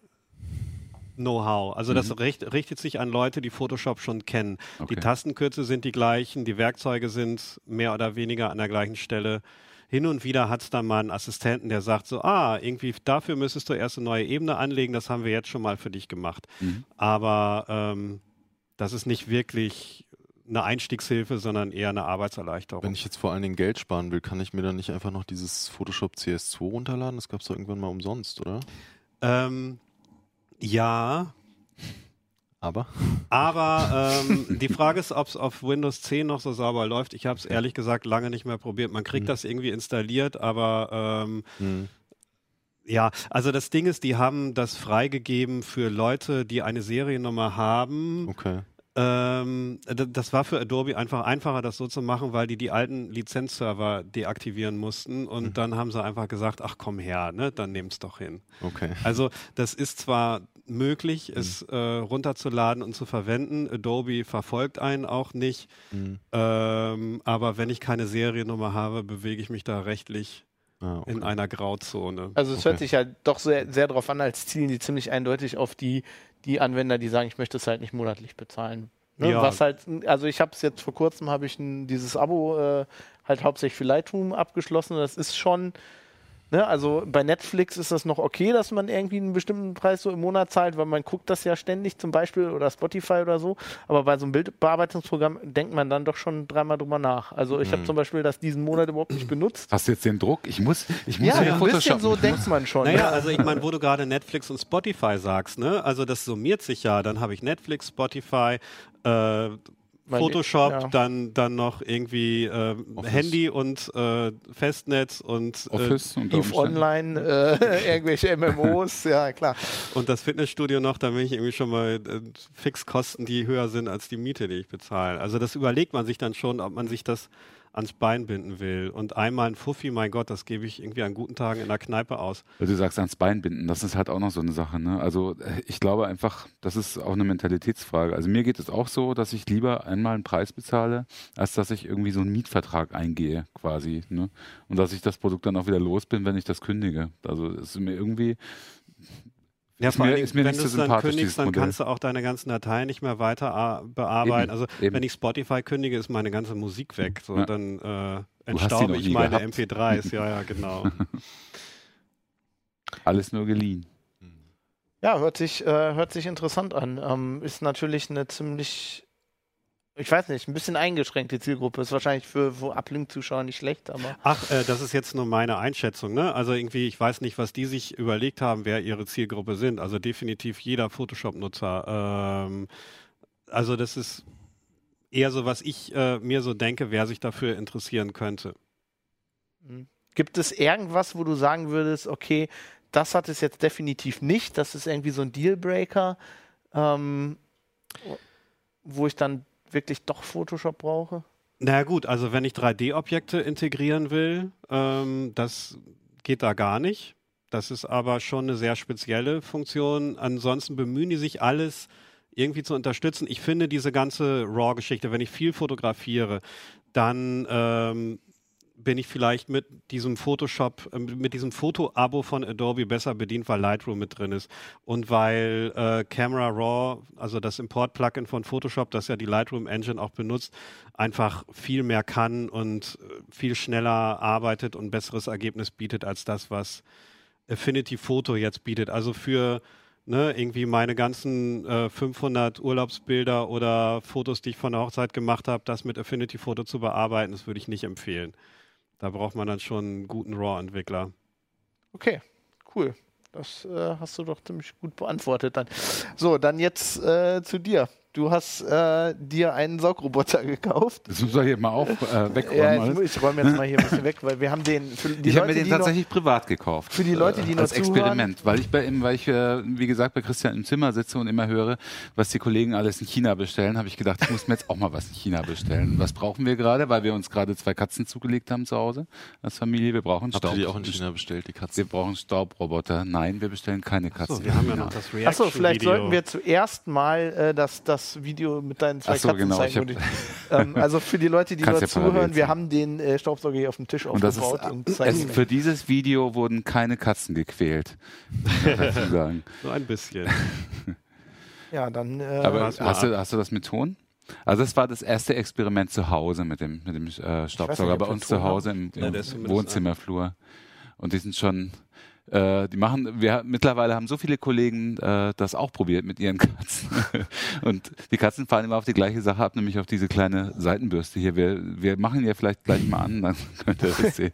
Know-how. Also das Mhm. richt, richtet sich an Leute, die Photoshop schon kennen. Okay. Die Tastenkürze sind die gleichen, die Werkzeuge sind mehr oder weniger an der gleichen Stelle. Hin und wieder hat es dann mal einen Assistenten, der sagt so, ah, irgendwie dafür müsstest du erst eine neue Ebene anlegen, das haben wir jetzt schon mal für dich gemacht. Mhm. Aber ähm, das ist nicht wirklich eine Einstiegshilfe, sondern eher eine Arbeitserleichterung. Wenn ich jetzt vor allen Dingen Geld sparen will, kann ich mir dann nicht einfach noch dieses Photoshop CS2 runterladen? Das gab es doch irgendwann mal umsonst, oder? ähm, ja, Aber? Aber ähm, die Frage ist, ob es auf Windows 10 noch so sauber läuft. Ich habe es ehrlich gesagt lange nicht mehr probiert. Man kriegt Mhm. das irgendwie installiert, aber ähm, Hm. ja, also das Ding ist, die haben das freigegeben für Leute, die eine Seriennummer haben. Okay. Ähm, das war für Adobe einfach einfacher, das so zu machen, weil die die alten Lizenzserver deaktivieren mussten und Mhm. dann haben sie einfach gesagt, ach komm her, ne, dann nehm's doch hin. Okay. Also das ist zwar möglich, Mhm. es äh, runterzuladen und zu verwenden. Adobe verfolgt einen auch nicht. Hm. Ähm, aber wenn ich keine Seriennummer habe, bewege ich mich da rechtlich Ah, okay. in einer Grauzone. Also es Okay. hört sich ja doch sehr, sehr darauf an, als zielen die ziemlich eindeutig auf die, die Anwender, die sagen, ich möchte es halt nicht monatlich bezahlen. Ne? Ja. Was halt, also ich habe es jetzt vor kurzem, habe ich ein, dieses Abo äh, halt hauptsächlich für Lightroom abgeschlossen. Das ist schon Ne, also bei Netflix ist das noch okay, dass man irgendwie einen bestimmten Preis so im Monat zahlt, weil man guckt das ja ständig zum Beispiel oder Spotify oder so. Aber bei so einem Bildbearbeitungsprogramm denkt man dann doch schon dreimal drüber nach. Also ich habe zum Beispiel das diesen Monat überhaupt nicht benutzt. Hast du jetzt den Druck? Ich muss, ich muss Ja, wieder ein bisschen so denkt man schon. Naja, Ja. also ich meine, wo du gerade Netflix und Spotify sagst, ne? Also das summiert sich ja. Dann habe ich Netflix, Spotify, äh, Photoshop, ja. dann, dann noch irgendwie äh. Handy und äh, Festnetz und, äh, Office und Eve Online, äh, irgendwelche MMOs, ja klar. und das Fitnessstudio noch, da bin ich irgendwie schon mal äh, Fixkosten, die höher sind als die Miete, die ich bezahle. Also das überlegt man sich dann schon, ob man sich das ans Bein binden will. Und einmal ein Fuffi, mein Gott, das gebe ich irgendwie an guten Tagen in der Kneipe aus. Du sagst, ans Bein binden, das ist halt auch noch so eine Sache. Ne? Also äh, ich glaube einfach, das ist auch eine Mentalitätsfrage. Also mir geht es auch so, dass ich lieber einmal einen Preis bezahle, als dass ich irgendwie so einen Mietvertrag eingehe quasi. Ne? Und dass ich das Produkt dann auch wieder los bin, wenn ich das kündige. Also es ist mir irgendwie, Ja, Ist vor Dingen, ist mir wenn du so es dann kündigst, dann Modell. kannst du auch deine ganzen Dateien nicht mehr weiter a- bearbeiten. Eben, also eben. wenn ich Spotify kündige, ist meine ganze Musik weg. So, Ja. dann äh, entstaube ich meine gehabt. MP3s. Ja, ja, genau. alles nur geliehen. Ja, hört sich, äh, hört sich interessant an. Ähm, ist natürlich eine ziemlich, ich weiß nicht, ein bisschen eingeschränkte Zielgruppe. Ist wahrscheinlich für, für Uplink-Zuschauer nicht schlecht, aber Ach, äh, das ist jetzt nur meine Einschätzung. Ne? Also irgendwie, ich weiß nicht, was die sich überlegt haben, wer ihre Zielgruppe sind. Also definitiv jeder Photoshop-Nutzer. Ähm, also das ist eher so, was ich äh, mir so denke, wer sich dafür interessieren könnte. gibt es irgendwas, wo du sagen würdest, okay, das hat es jetzt definitiv nicht, das ist irgendwie so ein Dealbreaker, ähm, wo ich dann wirklich doch Photoshop brauche? Na gut, also wenn ich 3D-Objekte integrieren will, ähm, das geht da gar nicht. Das ist aber schon eine sehr spezielle Funktion. Ansonsten bemühen die sich alles irgendwie zu unterstützen. Ich finde diese ganze RAW-Geschichte, wenn ich viel fotografiere, dann ähm, bin ich vielleicht mit diesem Photoshop, äh, mit diesem Foto-Abo von Adobe besser bedient, weil Lightroom mit drin ist und weil äh, Camera Raw, also das Import-Plugin von Photoshop, das ja die Lightroom Engine auch benutzt, einfach viel mehr kann und äh, viel schneller arbeitet und besseres Ergebnis bietet als das, was Affinity Photo jetzt bietet. Also für ne, irgendwie meine ganzen äh, 500 Urlaubsbilder oder Fotos, die ich von der Hochzeit gemacht habe, das mit Affinity Photo zu bearbeiten, das würde ich nicht empfehlen. Da braucht man dann schon einen guten RAW-Entwickler. Okay, cool. Das äh, hast du doch ziemlich gut beantwortet dann. So, dann jetzt äh, zu dir. Du hast äh, dir einen Saugroboter gekauft. Das muss ich hier mal auf, äh, wegräumen. Ja, ich, räume jetzt mal hier ein bisschen weg, weil wir haben den für die ich habe mir den die noch, tatsächlich privat gekauft. für die Leute, die äh, noch als zuhören. Experiment, weil ich bei ihm, weil ich äh, wie gesagt bei Christian im Zimmer sitze und immer höre, was die Kollegen alles in China bestellen, habe ich gedacht, ich muss mir jetzt auch mal was in China bestellen. Was brauchen wir gerade? Weil wir uns gerade zwei Katzen zugelegt haben zu Hause als Familie. Wir brauchen Habt ihr Staub. die auch in China bestellt, die Wir Katze? brauchen Staubroboter. Nein, wir bestellen keine Katzen. So, wir haben ja noch das Reaction-Video. Achso, vielleicht sollten wir zuerst mal äh, das, das Video mit deinen zwei Ach so, Katzen genau, zeigen. ich hab- ähm, also für die Leute, die nur zuhören, wir haben den äh, Staubsauger hier auf dem Tisch Und das ist, aufgebaut und es, zeigen für dieses Video wurden keine Katzen gequält. sagen. So ein bisschen. Ja, dann. Äh, Aber mal hast du, hast du das mit Ton? Also das war das erste Experiment zu Hause mit dem, mit dem äh, Staubsauger ob bei uns zu Hause im, im zumindest Wohnzimmerflur. Und die sind schon, äh, die machen, wir mittlerweile haben so viele Kollegen äh, das auch probiert mit ihren Katzen. Und die Katzen fahren immer auf die gleiche Sache ab, nämlich auf diese kleine Seitenbürste hier. Wir, wir machen ja vielleicht gleich mal an, dann könnt ihr das sehen.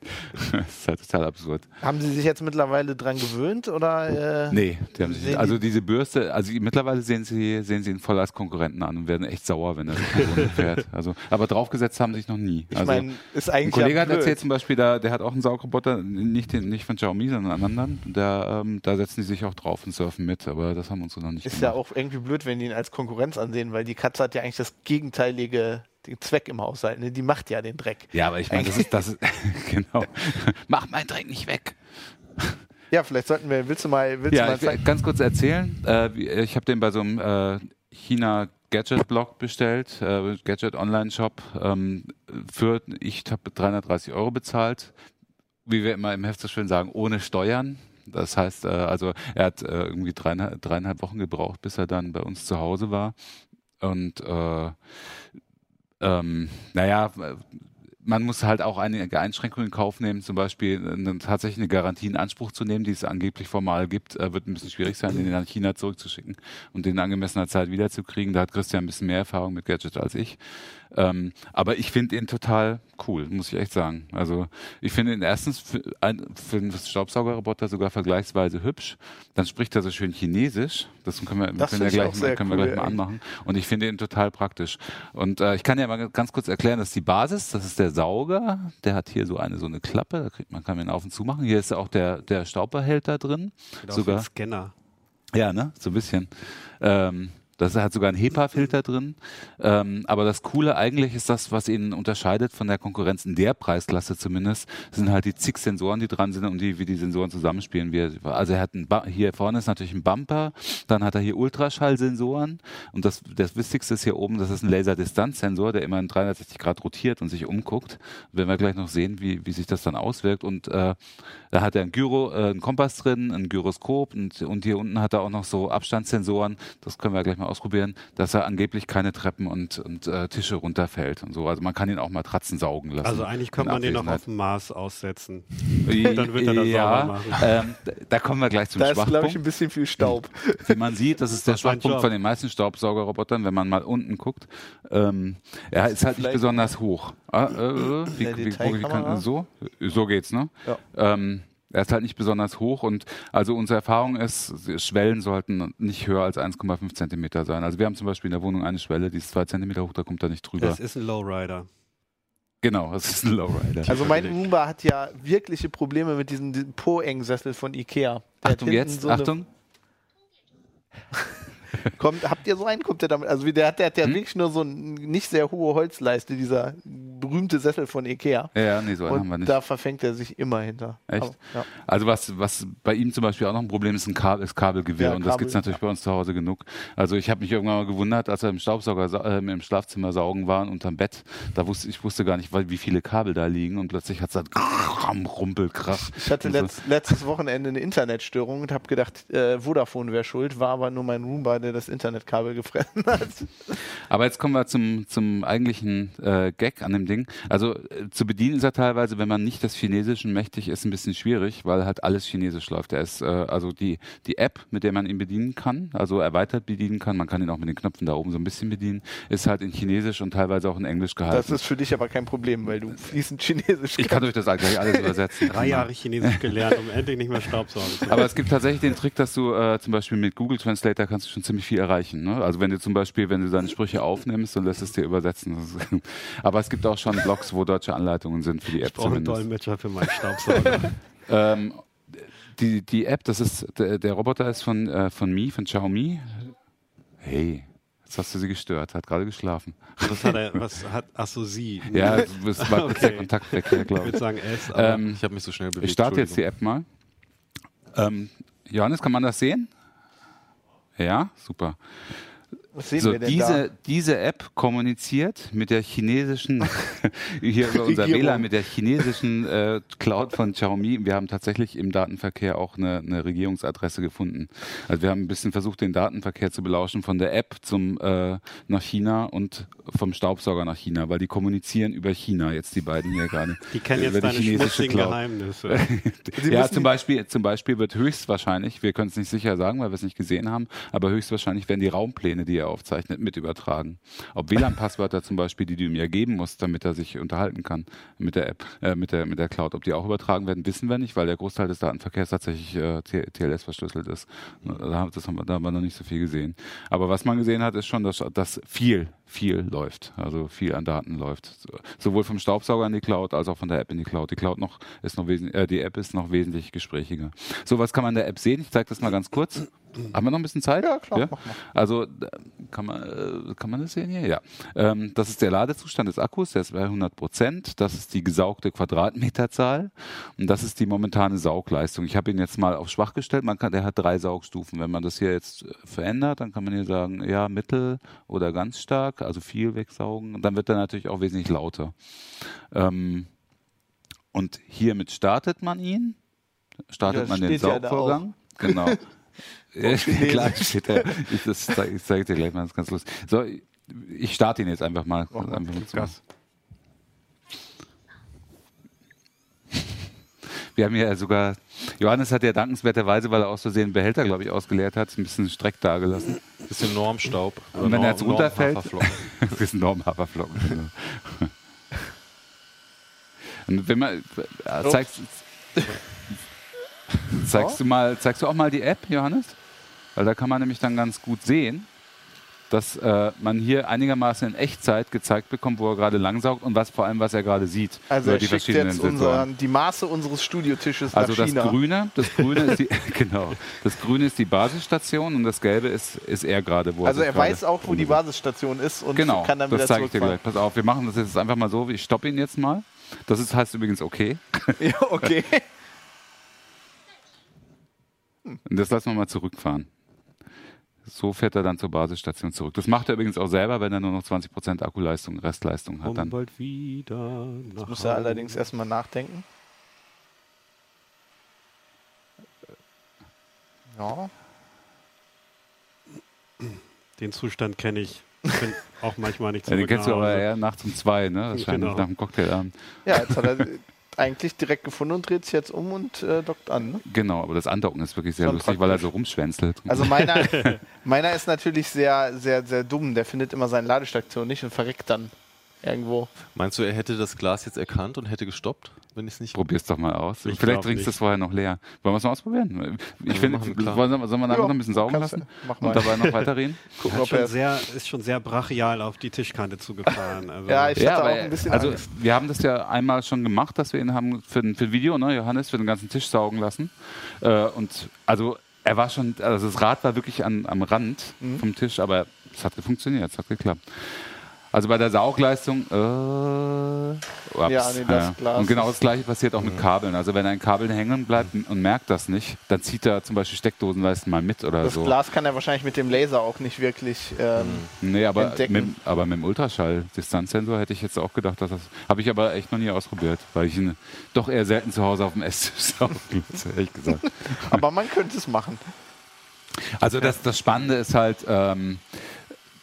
Das ist halt total absurd. haben Sie sich jetzt mittlerweile dran gewöhnt oder? Äh, Nee, die haben sich, also diese Bürste, also mittlerweile sehen sie, sehen sie ihn voll als Konkurrenten an und werden echt sauer, wenn er fährt. Also, aber draufgesetzt haben sie sich noch nie. Ich also, meine, ist ein eigentlich. Kollege ja hat erzählt zum Beispiel, da, der hat auch einen Saugroboter, nicht, den, nicht von Xiaomi, sondern einen anderen. Der, ähm, da setzen die sich auch drauf und surfen mit, aber das haben unsere noch nicht Ist ja gemacht. auch irgendwie blöd, wenn die ihn als Konkurrenz ansehen, weil die Katze hat ja eigentlich das gegenteilige den Zweck im Haushalt. Ne? Die macht ja den Dreck. Ja, aber ich meine, das ist, das ist, genau. Mach meinen Dreck nicht weg. Ja, vielleicht sollten wir, willst du mal, willst du Ja, mal ich ganz kurz erzählen. Äh, ich habe den bei so einem äh, China Gadget Blog bestellt, äh, Gadget Online Shop. Ähm, für ich habe 330 Euro bezahlt, wie wir immer im Heft so schön sagen, ohne Steuern. Das heißt, äh, also er hat äh, irgendwie dreieinhalb, dreieinhalb Wochen gebraucht, bis er dann bei uns zu Hause war. Und äh, ähm, naja, man muss halt auch einige Einschränkungen in Kauf nehmen, zum Beispiel eine, tatsächlich eine Garantie in Anspruch zu nehmen, die es angeblich formal gibt, äh, wird ein bisschen schwierig sein, den nach China zurückzuschicken und den in angemessener Zeit wiederzukriegen. Da hat Christian ein bisschen mehr Erfahrung mit Gadget als ich. Ähm, aber ich finde ihn total cool, muss ich echt sagen. Also ich finde ihn erstens für, ein, für einen Staubsaugerroboter sogar vergleichsweise hübsch. Dann spricht er so schön Chinesisch. Das können wir, Das können wir gleich, sehr können wir cool, gleich mal anmachen. Und ich finde ihn total praktisch. Und äh, ich kann ja mal ganz kurz erklären, das ist die Basis, das ist der Sauger. Der hat hier so eine so eine Klappe, da kriegt man kann ihn auf und zu machen. Hier ist auch der der Staubbehälter drin. Wie Sogar Scanner. ja, ne? So ein bisschen. Ähm, das hat sogar einen HEPA-Filter drin. Ähm, aber das Coole eigentlich ist das, was ihn unterscheidet von der Konkurrenz in der Preisklasse zumindest, sind halt die zig Sensoren, die dran sind und die, wie die Sensoren zusammenspielen. Also er hat ein hier vorne ist natürlich ein Bumper, dann hat er hier Ultraschallsensoren und das, das Wichtigste ist hier oben, das ist ein Laserdistanzsensor, der immer in 360 Grad rotiert und sich umguckt. Werden wir gleich noch sehen, wie, wie sich das dann auswirkt. Und äh, da hat er ein Gyro, äh, einen Kompass drin, ein Gyroskop und, und hier unten hat er auch noch so Abstandssensoren. Das können wir gleich mal ausprobieren, dass er angeblich keine Treppen und, und äh, Tische runterfällt und so. Also man kann ihn auch Matratzen saugen lassen. Also eigentlich könnte in man den noch auf dem Mars aussetzen. Dann Dann wird er das ja, sauber machen. ähm, da- da kommen wir gleich zum Da ist, glaube ich, Schwachpunkt. ein bisschen viel Staub. Wie man sieht, das ist der Das Schwachpunkt von den meisten Staubsaugerrobotern, wenn man mal unten guckt. Ähm, er ist halt nicht Vielleicht- besonders hoch. Ah, äh, äh, wie, wie, wie, so? So geht's, ne? Ja. Ähm, er ist halt nicht besonders hoch und also unsere Erfahrung ist, Schwellen sollten nicht höher als 1,5 Zentimeter sein. Also wir haben zum Beispiel in der Wohnung eine Schwelle, die ist zwei Zentimeter hoch, da kommt er nicht drüber. Das ist ein Lowrider. genau, das ist ein Lowrider. Also mein Roomba hat ja wirkliche Probleme mit diesem, diesem Po-Eng-Sessel von Ikea. Der hat Achtung jetzt, so Achtung. Kommt, habt ihr so einen? Kommt der damit? Also der hat, der hat ja Hm? wirklich nur so eine nicht sehr hohe Holzleiste, dieser berühmte Sessel von Ikea. Ja, ja, nee, so einen haben wir Und nicht. da verfängt er sich immer hinter. Echt? Aber, ja. Also was, was bei ihm zum Beispiel auch noch ein Problem ist, ein Kabel, ist Kabelgewirr. Ja, und das Kabel, gibt es natürlich bei uns zu Hause genug. Also ich habe mich irgendwann mal gewundert, als er im Staubsauger, sa- äh, im Schlafzimmer saugen waren unterm Bett. Da wusste ich wusste gar nicht, wie viele Kabel da liegen und plötzlich hat es dann rumpelt, krach. Ich hatte Und so. letzt, letztes Wochenende eine Internetstörung und habe gedacht, äh, Vodafone wäre schuld, war aber nur mein Roomba, der das Internetkabel gefressen hat. Aber jetzt kommen wir zum, zum eigentlichen äh, Gag an dem Ding. Also äh, zu bedienen ist er teilweise, wenn man nicht des Chinesischen mächtig ist, ein bisschen schwierig, weil halt alles Chinesisch läuft. Er ist äh, also die, die App, mit der man ihn bedienen kann, also erweitert bedienen kann, man kann ihn auch mit den Knöpfen da oben so ein bisschen bedienen, ist halt in Chinesisch und teilweise auch in Englisch gehalten. Das ist für dich aber kein Problem, weil du fließend Chinesisch ich kann euch das gleich alles übersetzen. Drei Jahre Chinesisch gelernt, um endlich nicht mehr Staubsaugen zu Aber es gibt tatsächlich den Trick, dass du äh, zum Beispiel mit Google Translator kannst du schon ziemlich viel erreichen. Ne? Also wenn du zum Beispiel, wenn du deine Sprüche aufnimmst und lässt es dir übersetzen. Aber es gibt auch schon Blogs, wo deutsche Anleitungen sind für die App Ich brauche einen. Dolmetscher für meinen Staubsauger. Ähm, die, die App, das ist der, der Roboter ist von, äh, von Mi, von Xiaomi. Hey, jetzt hast du sie gestört, hat gerade geschlafen. Was hat er, was hat, ach so, sie. Ja, es war kurz der Okay. Kontakt weg, ja, Ich glaube würde ich. sagen S, aber Ähm, Ich habe mich so schnell bewegt. Ich starte jetzt die App mal. Ähm, Johannes, kann man das sehen? Ja, super. Was sehen So, wir denn diese, diese App kommuniziert mit der chinesischen, hier über unser. WLAN, mit der chinesischen äh, Cloud von Xiaomi. Wir haben tatsächlich im Datenverkehr auch eine, eine Regierungsadresse gefunden. Also wir haben ein bisschen versucht, den Datenverkehr zu belauschen von der App zum äh, nach China und vom Staubsauger nach China, weil die kommunizieren über China jetzt die beiden hier gerade. die kennen über jetzt die deine chinesische Cloud. Geheimnisse. Ja, zum Beispiel, zum Beispiel wird höchstwahrscheinlich, wir können es nicht sicher sagen, weil wir es nicht gesehen haben, aber höchstwahrscheinlich werden die Raumpläne, die er aufzeichnet, mit übertragen. Ob WLAN-Passwörter zum Beispiel, die du ihm ja geben musst, damit er sich unterhalten kann mit der App, äh, mit der mit der Cloud, ob die auch übertragen werden, wissen wir nicht, weil der Großteil des Datenverkehrs tatsächlich äh, TLS verschlüsselt ist. Da, haben- das haben wir, da haben wir noch nicht so viel gesehen. Aber was man gesehen hat, ist schon, dass, dass viel, viel läuft. Also viel an Daten läuft. So- Sowohl vom Staubsauger in die Cloud als auch von der App in die Cloud. Die Cloud noch ist noch wesentlich, äh, die App ist noch wesentlich gesprächiger. So, was kann man in der App sehen? Ich zeige das mal ganz kurz. Haben wir noch ein bisschen Zeit? Ja, klar, mach mal. Also kann man, äh, kann man das sehen hier? Ja. Ähm, das ist der Ladezustand des Akkus, der ist bei 100 Prozent. Das ist die gesaugte Quadratmeterzahl und das ist die momentane Saugleistung. Ich habe ihn jetzt mal auf schwach gestellt. Man kann, der hat drei Saugstufen. Wenn man das hier jetzt äh, verändert, dann kann man hier sagen, ja, mittel oder ganz stark, also viel wegsaugen. Und dann wird er natürlich auch wesentlich lauter. Ähm, und hiermit startet man ihn. Startet Ja, man den steht ja Saugvorgang. Genau. Ja, klar, steht da. Ich, das zeige ich zeig dir gleich mal, das ist ganz lustig. So, ich starte ihn jetzt einfach mal. Mal, einfach so. Gas. wir haben ja sogar, Johannes hat ja dankenswerterweise, weil er aus Versehen einen Behälter, glaube ich, ausgeleert hat, ein bisschen Streck dagelassen. Bisschen Normstaub. Und wenn er jetzt runterfällt, das ist ein Normhaferflocken. genau. Und wenn man, äh, zeigst, zeigst du mal, zeigst du auch mal die App, Johannes? Weil da kann man nämlich dann ganz gut sehen, dass äh, man hier einigermaßen in Echtzeit gezeigt bekommt, wo er gerade langsaugt und was vor allem, was er gerade sieht. Also er schickt jetzt unseren, die Maße unseres Studiotisches Also nach das China. Grüne, das Grüne ist die, genau, das Grüne ist die Basisstation und das Gelbe ist, ist er gerade, wo Also er gerade weiß auch, wo die. Basisstation ist und Genau, kann dann wieder das zeige ich dir gleich. Pass auf, wir machen das jetzt einfach mal so. Ich stoppe ihn jetzt mal. Das ist, heißt übrigens okay. Ja, okay. Und das lassen wir mal zurückfahren. So fährt er dann zur Basisstation zurück. Das macht er übrigens auch selber, wenn er nur noch 20% Akkuleistung, Restleistung hat. Dann. bald wieder nach Muss er allerdings erstmal nachdenken. Ja. Den Zustand kenne ich. Ich bin auch manchmal nicht Ja, den kennst du aber eher nachts um zwei, ne? Wahrscheinlich Genau. nach dem Cocktailabend. ja, jetzt hat er eigentlich direkt gefunden und dreht sich jetzt um und äh, dockt an. Ne? Genau, aber das Andocken ist wirklich sehr Schon lustig, weil er praktisch. so rumschwänzelt. Also meiner, meiner ist natürlich sehr, sehr, sehr dumm. Der findet immer seine Ladestation nicht und verreckt dann irgendwo. Meinst du, er hätte das Glas jetzt erkannt und hätte gestoppt, wenn ich es nicht. Probier's doch mal aus. Ich Vielleicht trinkst du es vorher noch leer. Wollen wir es mal ausprobieren? Ich finde, sollen wir nachher Ja, noch ein bisschen saugen lassen Mach und dabei noch weiterreden? Gucken, ob er sehr, ist schon sehr brachial auf die Tischkante zugefahren. Also Ja, ich Ja, auch ein bisschen also Angst. wir haben das ja einmal schon gemacht, dass wir ihn haben für, ein- für ein Video, ne, Johannes, für den ganzen Tisch saugen lassen. Äh, und also er war schon, also das Rad war wirklich an, am Rand Mhm. vom Tisch, aber es hat funktioniert, es hat geklappt. Also bei der Saugleistung, äh, ups, Ja, nee, das Glas und genau das gleiche passiert auch mit Kabeln. Also wenn ein Kabel hängen bleibt und merkt das nicht, dann zieht er zum Beispiel Steckdosenleisten mal mit oder Das so. Glas kann er wahrscheinlich mit dem Laser auch nicht wirklich. Ähm, Nee, aber entdecken. mit, aber mit dem Ultraschall-Distanzsensor hätte ich jetzt auch gedacht, dass das. Habe ich aber echt noch nie ausprobiert, weil ich ihn doch eher selten zu Hause auf dem Esstisch saugen lasse, ehrlich gesagt. aber man könnte es machen. Also das, das Spannende ist halt, ähm,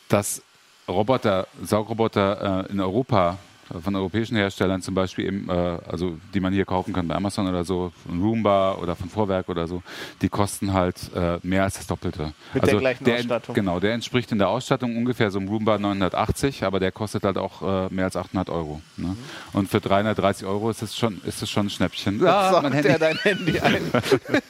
dass Roboter, Saugroboter äh, in Europa äh, von europäischen Herstellern zum Beispiel eben, äh, also die man hier kaufen kann bei Amazon oder so, von Roomba oder von Vorwerk oder so, die kosten halt äh, mehr als das Doppelte. Mit der also gleichen der, Ausstattung. Genau, der entspricht in der Ausstattung ungefähr so einem Roomba 980, aber der kostet halt auch äh, mehr als 800 Euro. Ne? Mhm. Und für 330 Euro ist es schon, ist es schon ein Schnäppchen. Ah, Saugt mein er Handy. dein Handy ein.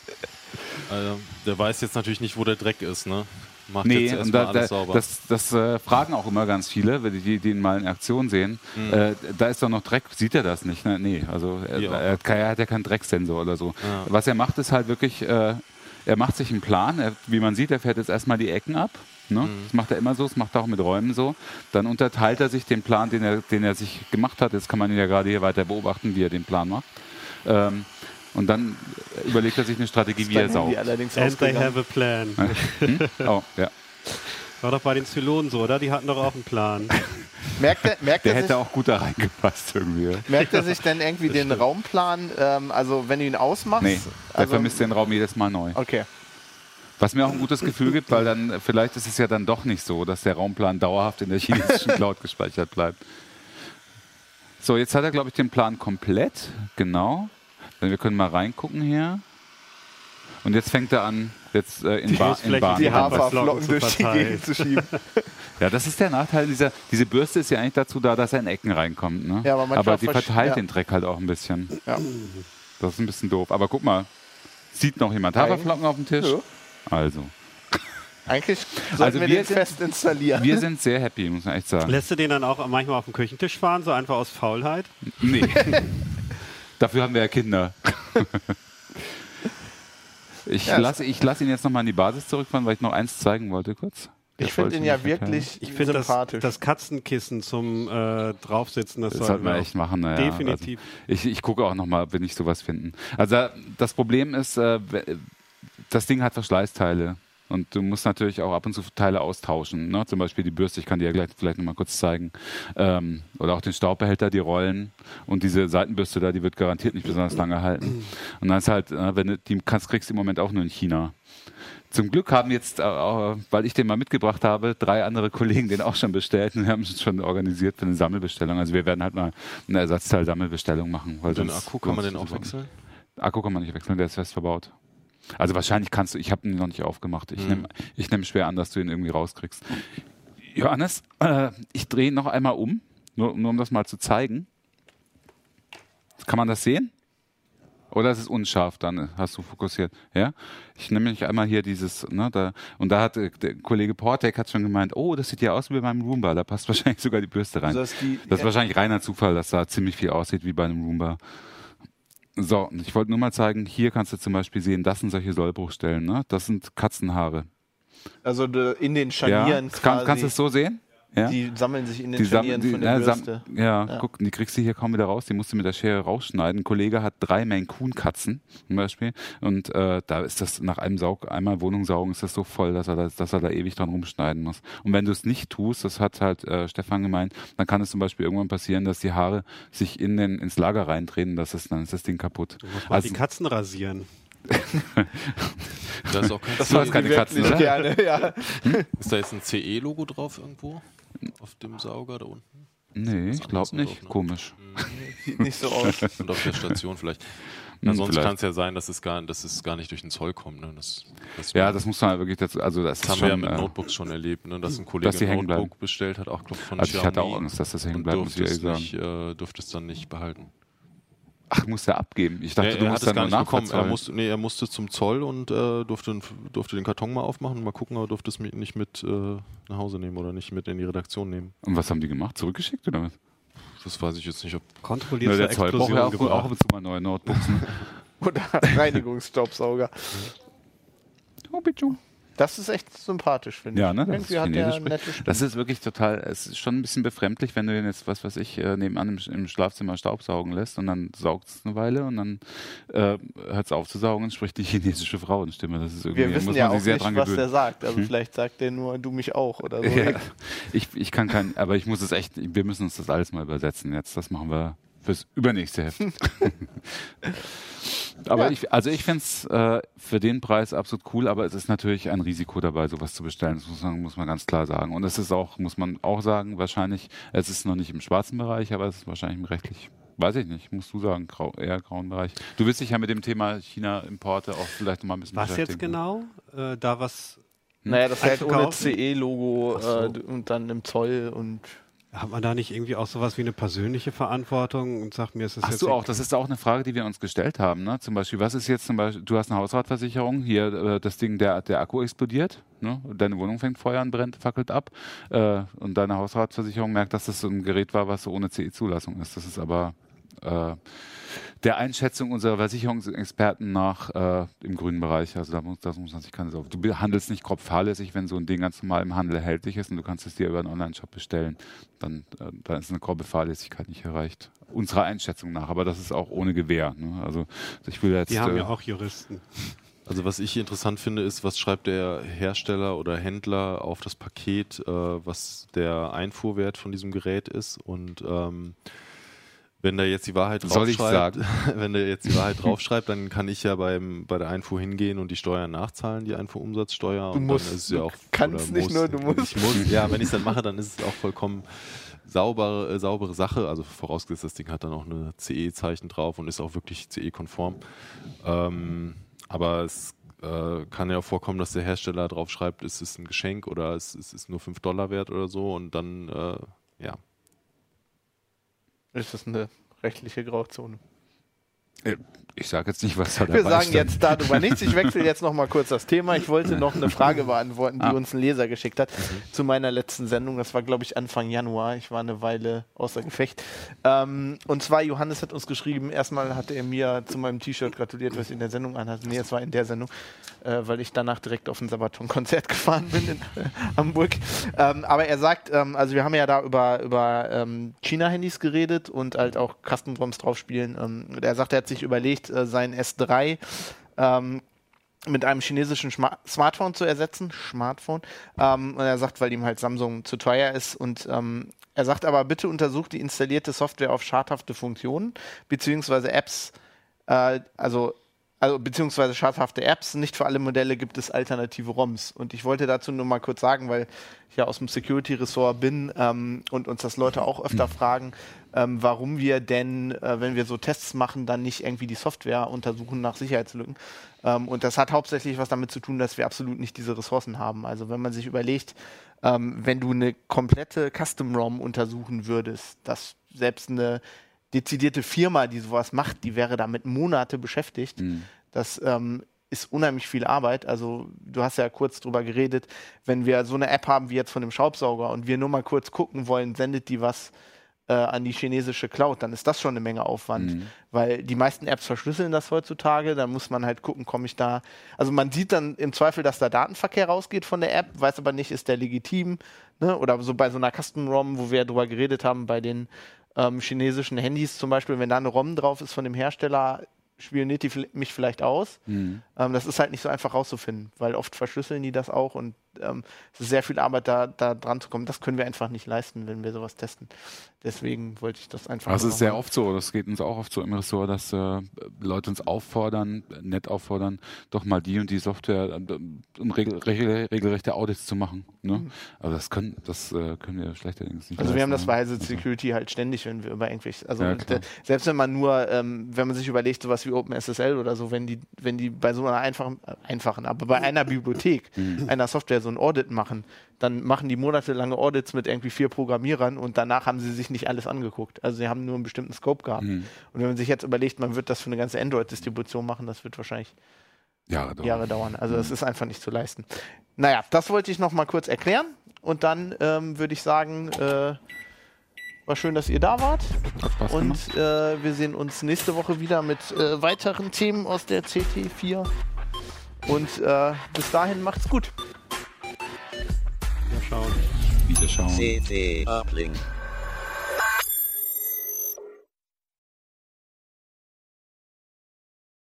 Also, der weiß jetzt natürlich nicht, wo der Dreck ist, ne? Macht Nee, jetzt und erstmal da, alles sauber. das, das äh, fragen auch immer ganz viele, wenn die, die ihn mal in Aktion sehen. Mhm. Äh, da ist doch noch Dreck, sieht er das nicht? Ne? Nee, also er, Ja. er, er hat ja keinen Drecksensor oder so. Ja. Was er macht, ist halt wirklich, äh, er macht sich einen Plan. Er, wie man sieht, er fährt jetzt erstmal die Ecken ab. Ne? Mhm. Das macht er immer so, das macht er auch mit Räumen so. Dann unterteilt er sich den Plan, den er, den er sich gemacht hat. Jetzt kann man ihn ja gerade hier weiter beobachten, wie er den Plan macht. Ähm, und dann überlegt er sich eine Strategie, wie er saugt. allerdings And they ausgegangen. have a plan. Hm? Oh, ja. War doch bei den Zylonen so, oder? Die hatten doch auch einen Plan. Merkt er, merkt, Der er sich, hätte auch gut da reingepasst irgendwie. merkt er sich denn irgendwie den Raumplan, ähm, also wenn du ihn ausmachst? Nee, der also, vermisst den Raum jedes Mal neu. Okay. Was mir auch ein gutes Gefühl gibt, weil dann vielleicht ist es ja dann doch nicht so, dass der Raumplan dauerhaft in der chinesischen Cloud gespeichert bleibt. So, jetzt hat er, glaube ich, den Plan komplett. Genau. Wir können mal reingucken hier. Und jetzt fängt er an, jetzt äh, in, ba in Bahn. Die Haferflocken durch die. Gegend zu schieben. Ja, das ist der Nachteil dieser. Diese Bürste ist ja eigentlich dazu da, dass er in Ecken reinkommt. Ne? Ja, aber manchmal die verteilt ja. den Dreck halt auch ein bisschen. Ja. Das ist ein bisschen doof. Aber guck mal, sieht noch jemand Haferflocken auf dem Tisch? Ja. Also, Eigentlich sollten Also wir, wir den sind- fest installieren. wir sind sehr happy, muss man echt sagen. Lässt du den dann auch manchmal auf dem Küchentisch fahren, so einfach aus Faulheit? Nee. Dafür haben wir ja Kinder. Ich Ja, lasse ich lass ihn jetzt nochmal in die Basis zurückfahren, weil ich noch eins zeigen wollte kurz. ich Das finde ihn ja wirklich Ich finde das, sympathisch. das Katzenkissen zum äh, Draufsitzen, das, Das sollten sollten wir wir echt machen. Naja. Definitiv. Also ich, ich gucke auch nochmal, ob wir nicht sowas finden. Also das Problem ist, äh, das Ding hat Verschleißteile. Und du musst natürlich auch ab und zu Teile austauschen. Ne? Zum Beispiel die Bürste, ich kann dir ja gleich vielleicht nochmal kurz zeigen. Ähm, oder auch den Staubbehälter, die Rollen. Und diese Seitenbürste da, die wird garantiert nicht besonders lange halten. Und dann ist halt, äh, wenn du die kannst, kriegst du im Moment auch nur in China. Zum Glück haben jetzt, äh, äh, weil ich den mal mitgebracht habe, drei andere Kollegen den auch schon bestellt und wir haben es schon organisiert für eine Sammelbestellung. Also wir werden halt mal eine Ersatzteil-Sammelbestellung machen. Weil Den Akku kann man den auch wechseln? Akku kann man nicht wechseln, der ist fest verbaut. Also wahrscheinlich kannst du, ich habe ihn noch nicht aufgemacht. Ich Hm. nehme ich nehm schwer an, dass du ihn irgendwie rauskriegst. Johannes, äh, ich drehe noch einmal um, nur, nur um das mal zu zeigen. Kann man das sehen? Oder ist es unscharf dann? Hast du fokussiert? Ja? Ich nehme nämlich einmal hier dieses, ne, da, und da hat äh, der Kollege Portek hat schon gemeint, oh, das sieht ja aus wie bei meinem Roomba, da passt wahrscheinlich sogar die Bürste rein. Also das ist die, Das ist wahrscheinlich reiner Zufall, dass da ziemlich viel aussieht wie bei einem Roomba. So, ich wollte nur mal zeigen, hier kannst du zum Beispiel sehen, das sind solche Sollbruchstellen, ne? Das sind Katzenhaare. also in den Ja, Scharnieren das kann, kannst du es so sehen? Ja? die sammeln sich in den Die Scharnieren die- von der ja, sam- Bürste. ja, Ja. guck, die kriegst du hier kaum wieder raus. Die musst du mit der Schere rausschneiden. Ein Kollege hat drei Maine Coon Katzen zum Beispiel und äh, da ist das nach einem Saug, einmal Wohnung saugen, ist das so voll, dass er, da, dass er da ewig dran rumschneiden muss. Und wenn du es nicht tust, das hat halt äh, Stefan gemeint, dann kann es zum Beispiel irgendwann passieren, dass die Haare sich in den, ins Lager reindrehen. Das ist, dann ist das Ding kaputt. Du musst mal Also- die Katzen rasieren. Da ist auch kein Das war jetzt keine Katzen, oder? Gerne, ja. Ist da jetzt ein CE-Logo drauf irgendwo? Auf dem Sauger da unten? Nee, ich glaube nicht. drauf, ne? Komisch. Sieht nicht so aus. Und auf der Station vielleicht. Hm, vielleicht. kann es ja sein, dass es, gar, dass es gar nicht durch den Zoll kommt. Ne? Das, das Ja, das muss man wirklich dazu, also das, Das ist haben wir ja schon, mit äh, Notebooks schon erlebt, ne? dass ein Kollege dass ein bleiben. Notebook bestellt hat, auch glaub, von also ich hatte auch Xiaomi Angst, dass das hängen und bleibt, muss ich ehrlich sagen. nicht, äh, durfte es dann nicht behalten. Ach, muss der abgeben? Ich dachte, er, du er musst dann gar nur nicht bekommen. Er musste, nee, er musste zum Zoll und äh, durfte, durfte den Karton mal aufmachen und mal gucken, aber durfte es nicht mit äh, nach Hause nehmen oder nicht mit in die Redaktion nehmen. Und was haben die gemacht? Zurückgeschickt oder was? Das weiß ich jetzt nicht, ob Kontrolliert Na, der Zoll braucht ja auch, auch ab und zu mal neue Notebooks. Ne? Oder Reinigungsstaubsauger. oh, bitte. Das ist echt sympathisch, finde Ja, ich. ne? Das Irgendwie ist hat der nette Stimme. Das ist wirklich total, es ist schon ein bisschen befremdlich, wenn du den jetzt, was weiß ich, äh, nebenan im, im Schlafzimmer staubsaugen lässt und dann saugt es eine Weile und dann äh, hört es auf zu saugen und spricht die chinesische Frauenstimme. Das ist irgendwie, Wir wissen muss ja auch nicht, was der. Hm? sagt. Also vielleicht sagt der nur, du mich auch oder so. Ja, ich, ich kann kein, aber ich muss es echt, wir müssen uns das alles mal übersetzen jetzt. Das machen wir fürs übernächste Heft. aber Ja. ich, also ich finde es äh, für den Preis absolut cool, aber es ist natürlich ein Risiko dabei, sowas zu bestellen. Das muss man, muss man ganz klar sagen. Und es ist auch, muss man auch sagen, wahrscheinlich, es ist noch nicht im schwarzen Bereich, aber es ist wahrscheinlich im rechtlich. Weiß ich nicht, musst du sagen, grau, eher grauen Bereich. Du willst dich ja mit dem Thema China-Importe auch vielleicht noch mal ein bisschen Was jetzt beschäftigen. genau? Äh, da was Naja, das halt ohne? CE-Logo so. äh, und dann im Zoll und hat man da nicht irgendwie auch sowas wie eine persönliche Verantwortung und sagt mir, ist es Ach jetzt so, auch, das ist auch eine Frage, die wir uns gestellt haben. Ne? Zum Beispiel, was ist jetzt zum Beispiel, du hast eine Hausratversicherung, hier äh, das Ding, der, der Akku explodiert, ne? deine Wohnung fängt Feuer an, brennt, fackelt ab äh, und deine Hausratversicherung merkt, dass das so ein Gerät war, was so ohne CE-Zulassung ist. Das ist aber äh, der Einschätzung unserer Versicherungsexperten nach äh, im grünen Bereich. Also da muss, das muss man sich keine Sorge. Du handelst nicht grob fahrlässig, wenn so ein Ding ganz normal im Handel erhältlich ist und du kannst es dir über einen Online-Shop bestellen. Dann, äh, dann ist eine grobe Fahrlässigkeit nicht erreicht. Unserer Einschätzung nach. Aber das ist auch ohne Gewähr. Ne? Also ich will jetzt. Die haben äh, ja auch Juristen. Also was ich interessant finde, ist, was schreibt der Hersteller oder Händler auf das Paket, äh, was der Einfuhrwert von diesem Gerät ist und ähm, wenn da jetzt die Wahrheit draufschreibt, wenn der jetzt die Wahrheit draufschreibt, dann kann ich ja beim, bei der Einfuhr hingehen und die Steuern nachzahlen, die Einfuhrumsatzsteuer. Du und musst, dann ist es ja du auch, kannst nicht nur, du musst. Ich muss, ja, wenn ich es dann mache, dann ist es auch vollkommen saubere, äh, saubere Sache. Also vorausgesetzt, das Ding hat dann auch eine CE-Zeichen drauf und ist auch wirklich CE-konform. Ähm, aber es äh, kann ja auch vorkommen, dass der Hersteller drauf schreibt, es ist ein Geschenk oder es, es ist nur 5 Dollar wert oder so und dann, äh, ja. Ist das eine rechtliche Grauzone. Ich sage jetzt nicht, was da Wir sagen stand. jetzt darüber nichts. Ich wechsle jetzt noch mal kurz das Thema. Ich wollte noch eine Frage beantworten, die Ah. uns ein Leser geschickt hat zu meiner letzten Sendung. Das war, glaube ich, Anfang Januar. Ich war eine Weile außer Gefecht. Ähm, und zwar, Johannes hat uns geschrieben, erstmal hat er mir zu meinem T-Shirt gratuliert, was ich in der Sendung anhatte. Nee, es war in der Sendung, äh, weil ich danach direkt auf ein Sabaton-Konzert gefahren bin in äh, Hamburg. Ähm, aber er sagt, ähm, also wir haben ja da über, über ähm, China-Handys geredet und halt auch Custom-ROMs drauf spielen. Ähm, er sagt, er hat sich überlegt, äh, sein S3 ähm, mit einem chinesischen Schma Smartphone zu ersetzen. Smartphone. Ähm, und er sagt, weil ihm halt Samsung zu teuer ist. Und ähm, er sagt aber, bitte untersucht die installierte Software auf schadhafte Funktionen, beziehungsweise Apps, äh, also also beziehungsweise schadhafte Apps. Nicht für alle Modelle gibt es alternative ROMs. Und ich wollte dazu nur mal kurz sagen, weil ich ja aus dem Security-Ressort bin ähm, und uns das Leute auch öfter Mhm. fragen, ähm, warum wir denn, äh, wenn wir so Tests machen, dann nicht irgendwie die Software untersuchen nach Sicherheitslücken. Ähm, und das hat hauptsächlich was damit zu tun, dass wir absolut nicht diese Ressourcen haben. Also wenn man sich überlegt, ähm, wenn du eine komplette Custom-ROM untersuchen würdest, dass selbst eine dezidierte Firma, die sowas macht, die wäre damit Monate beschäftigt. Mhm. Das ähm, ist unheimlich viel Arbeit. Also du hast ja kurz drüber geredet, wenn wir so eine App haben wie jetzt von dem Schraubsauger und wir nur mal kurz gucken wollen, sendet die was äh, an die chinesische Cloud, dann ist das schon eine Menge Aufwand. Mhm. Weil die meisten Apps verschlüsseln das heutzutage, da muss man halt gucken, komme ich da. Also man sieht dann im Zweifel, dass da Datenverkehr rausgeht von der App, weiß aber nicht, ist der legitim. Ne? Oder so bei so einer Custom-ROM, wo wir drüber geredet haben, bei den ähm, chinesischen Handys zum Beispiel, wenn da eine ROM drauf ist von dem Hersteller, spioniert die mich vielleicht aus. Mhm. Ähm, das ist halt nicht so einfach rauszufinden, weil oft verschlüsseln die das auch und ähm, es ist sehr viel Arbeit, da, da dran zu kommen. Das können wir einfach nicht leisten, wenn wir sowas testen. Deswegen wollte ich das einfach. Also nur es ist sehr oft so, das geht uns auch oft so im Ressort, dass äh, Leute uns auffordern, äh, nett auffordern, doch mal die und die Software äh, um regel, regel, regelrechte Audits zu machen. Ne? Aber das können, das äh, können wir schlechterdings nicht. Mhm. Also wir haben das leisten, bei ne? Heise Security halt ständig, wenn wir über irgendwelche, also Ja, klar. äh, selbst wenn man nur, ähm, wenn man sich überlegt, sowas wie OpenSSL oder so, wenn die, wenn die bei so einer einfachen, äh, einfachen, aber bei einer Bibliothek, Mhm. einer Software so ein Audit machen, dann machen die monatelange Audits mit irgendwie vier Programmierern und danach haben sie sich nicht alles angeguckt. Also sie haben nur einen bestimmten Scope gehabt. Mhm. Und wenn man sich jetzt überlegt, man wird das für eine ganze Android-Distribution machen, das wird wahrscheinlich Jahre dauern. Jahre dauern. Also Mhm. das ist einfach nicht zu leisten. Naja, das wollte ich noch mal kurz erklären. Und dann ähm, würde ich sagen, äh, war schön, dass ihr da wart. Und äh, wir sehen uns nächste Woche wieder mit äh, weiteren Themen aus der CT4. Und äh, bis dahin macht's gut. Mal schauen. Wiederschauen. CT Uplink.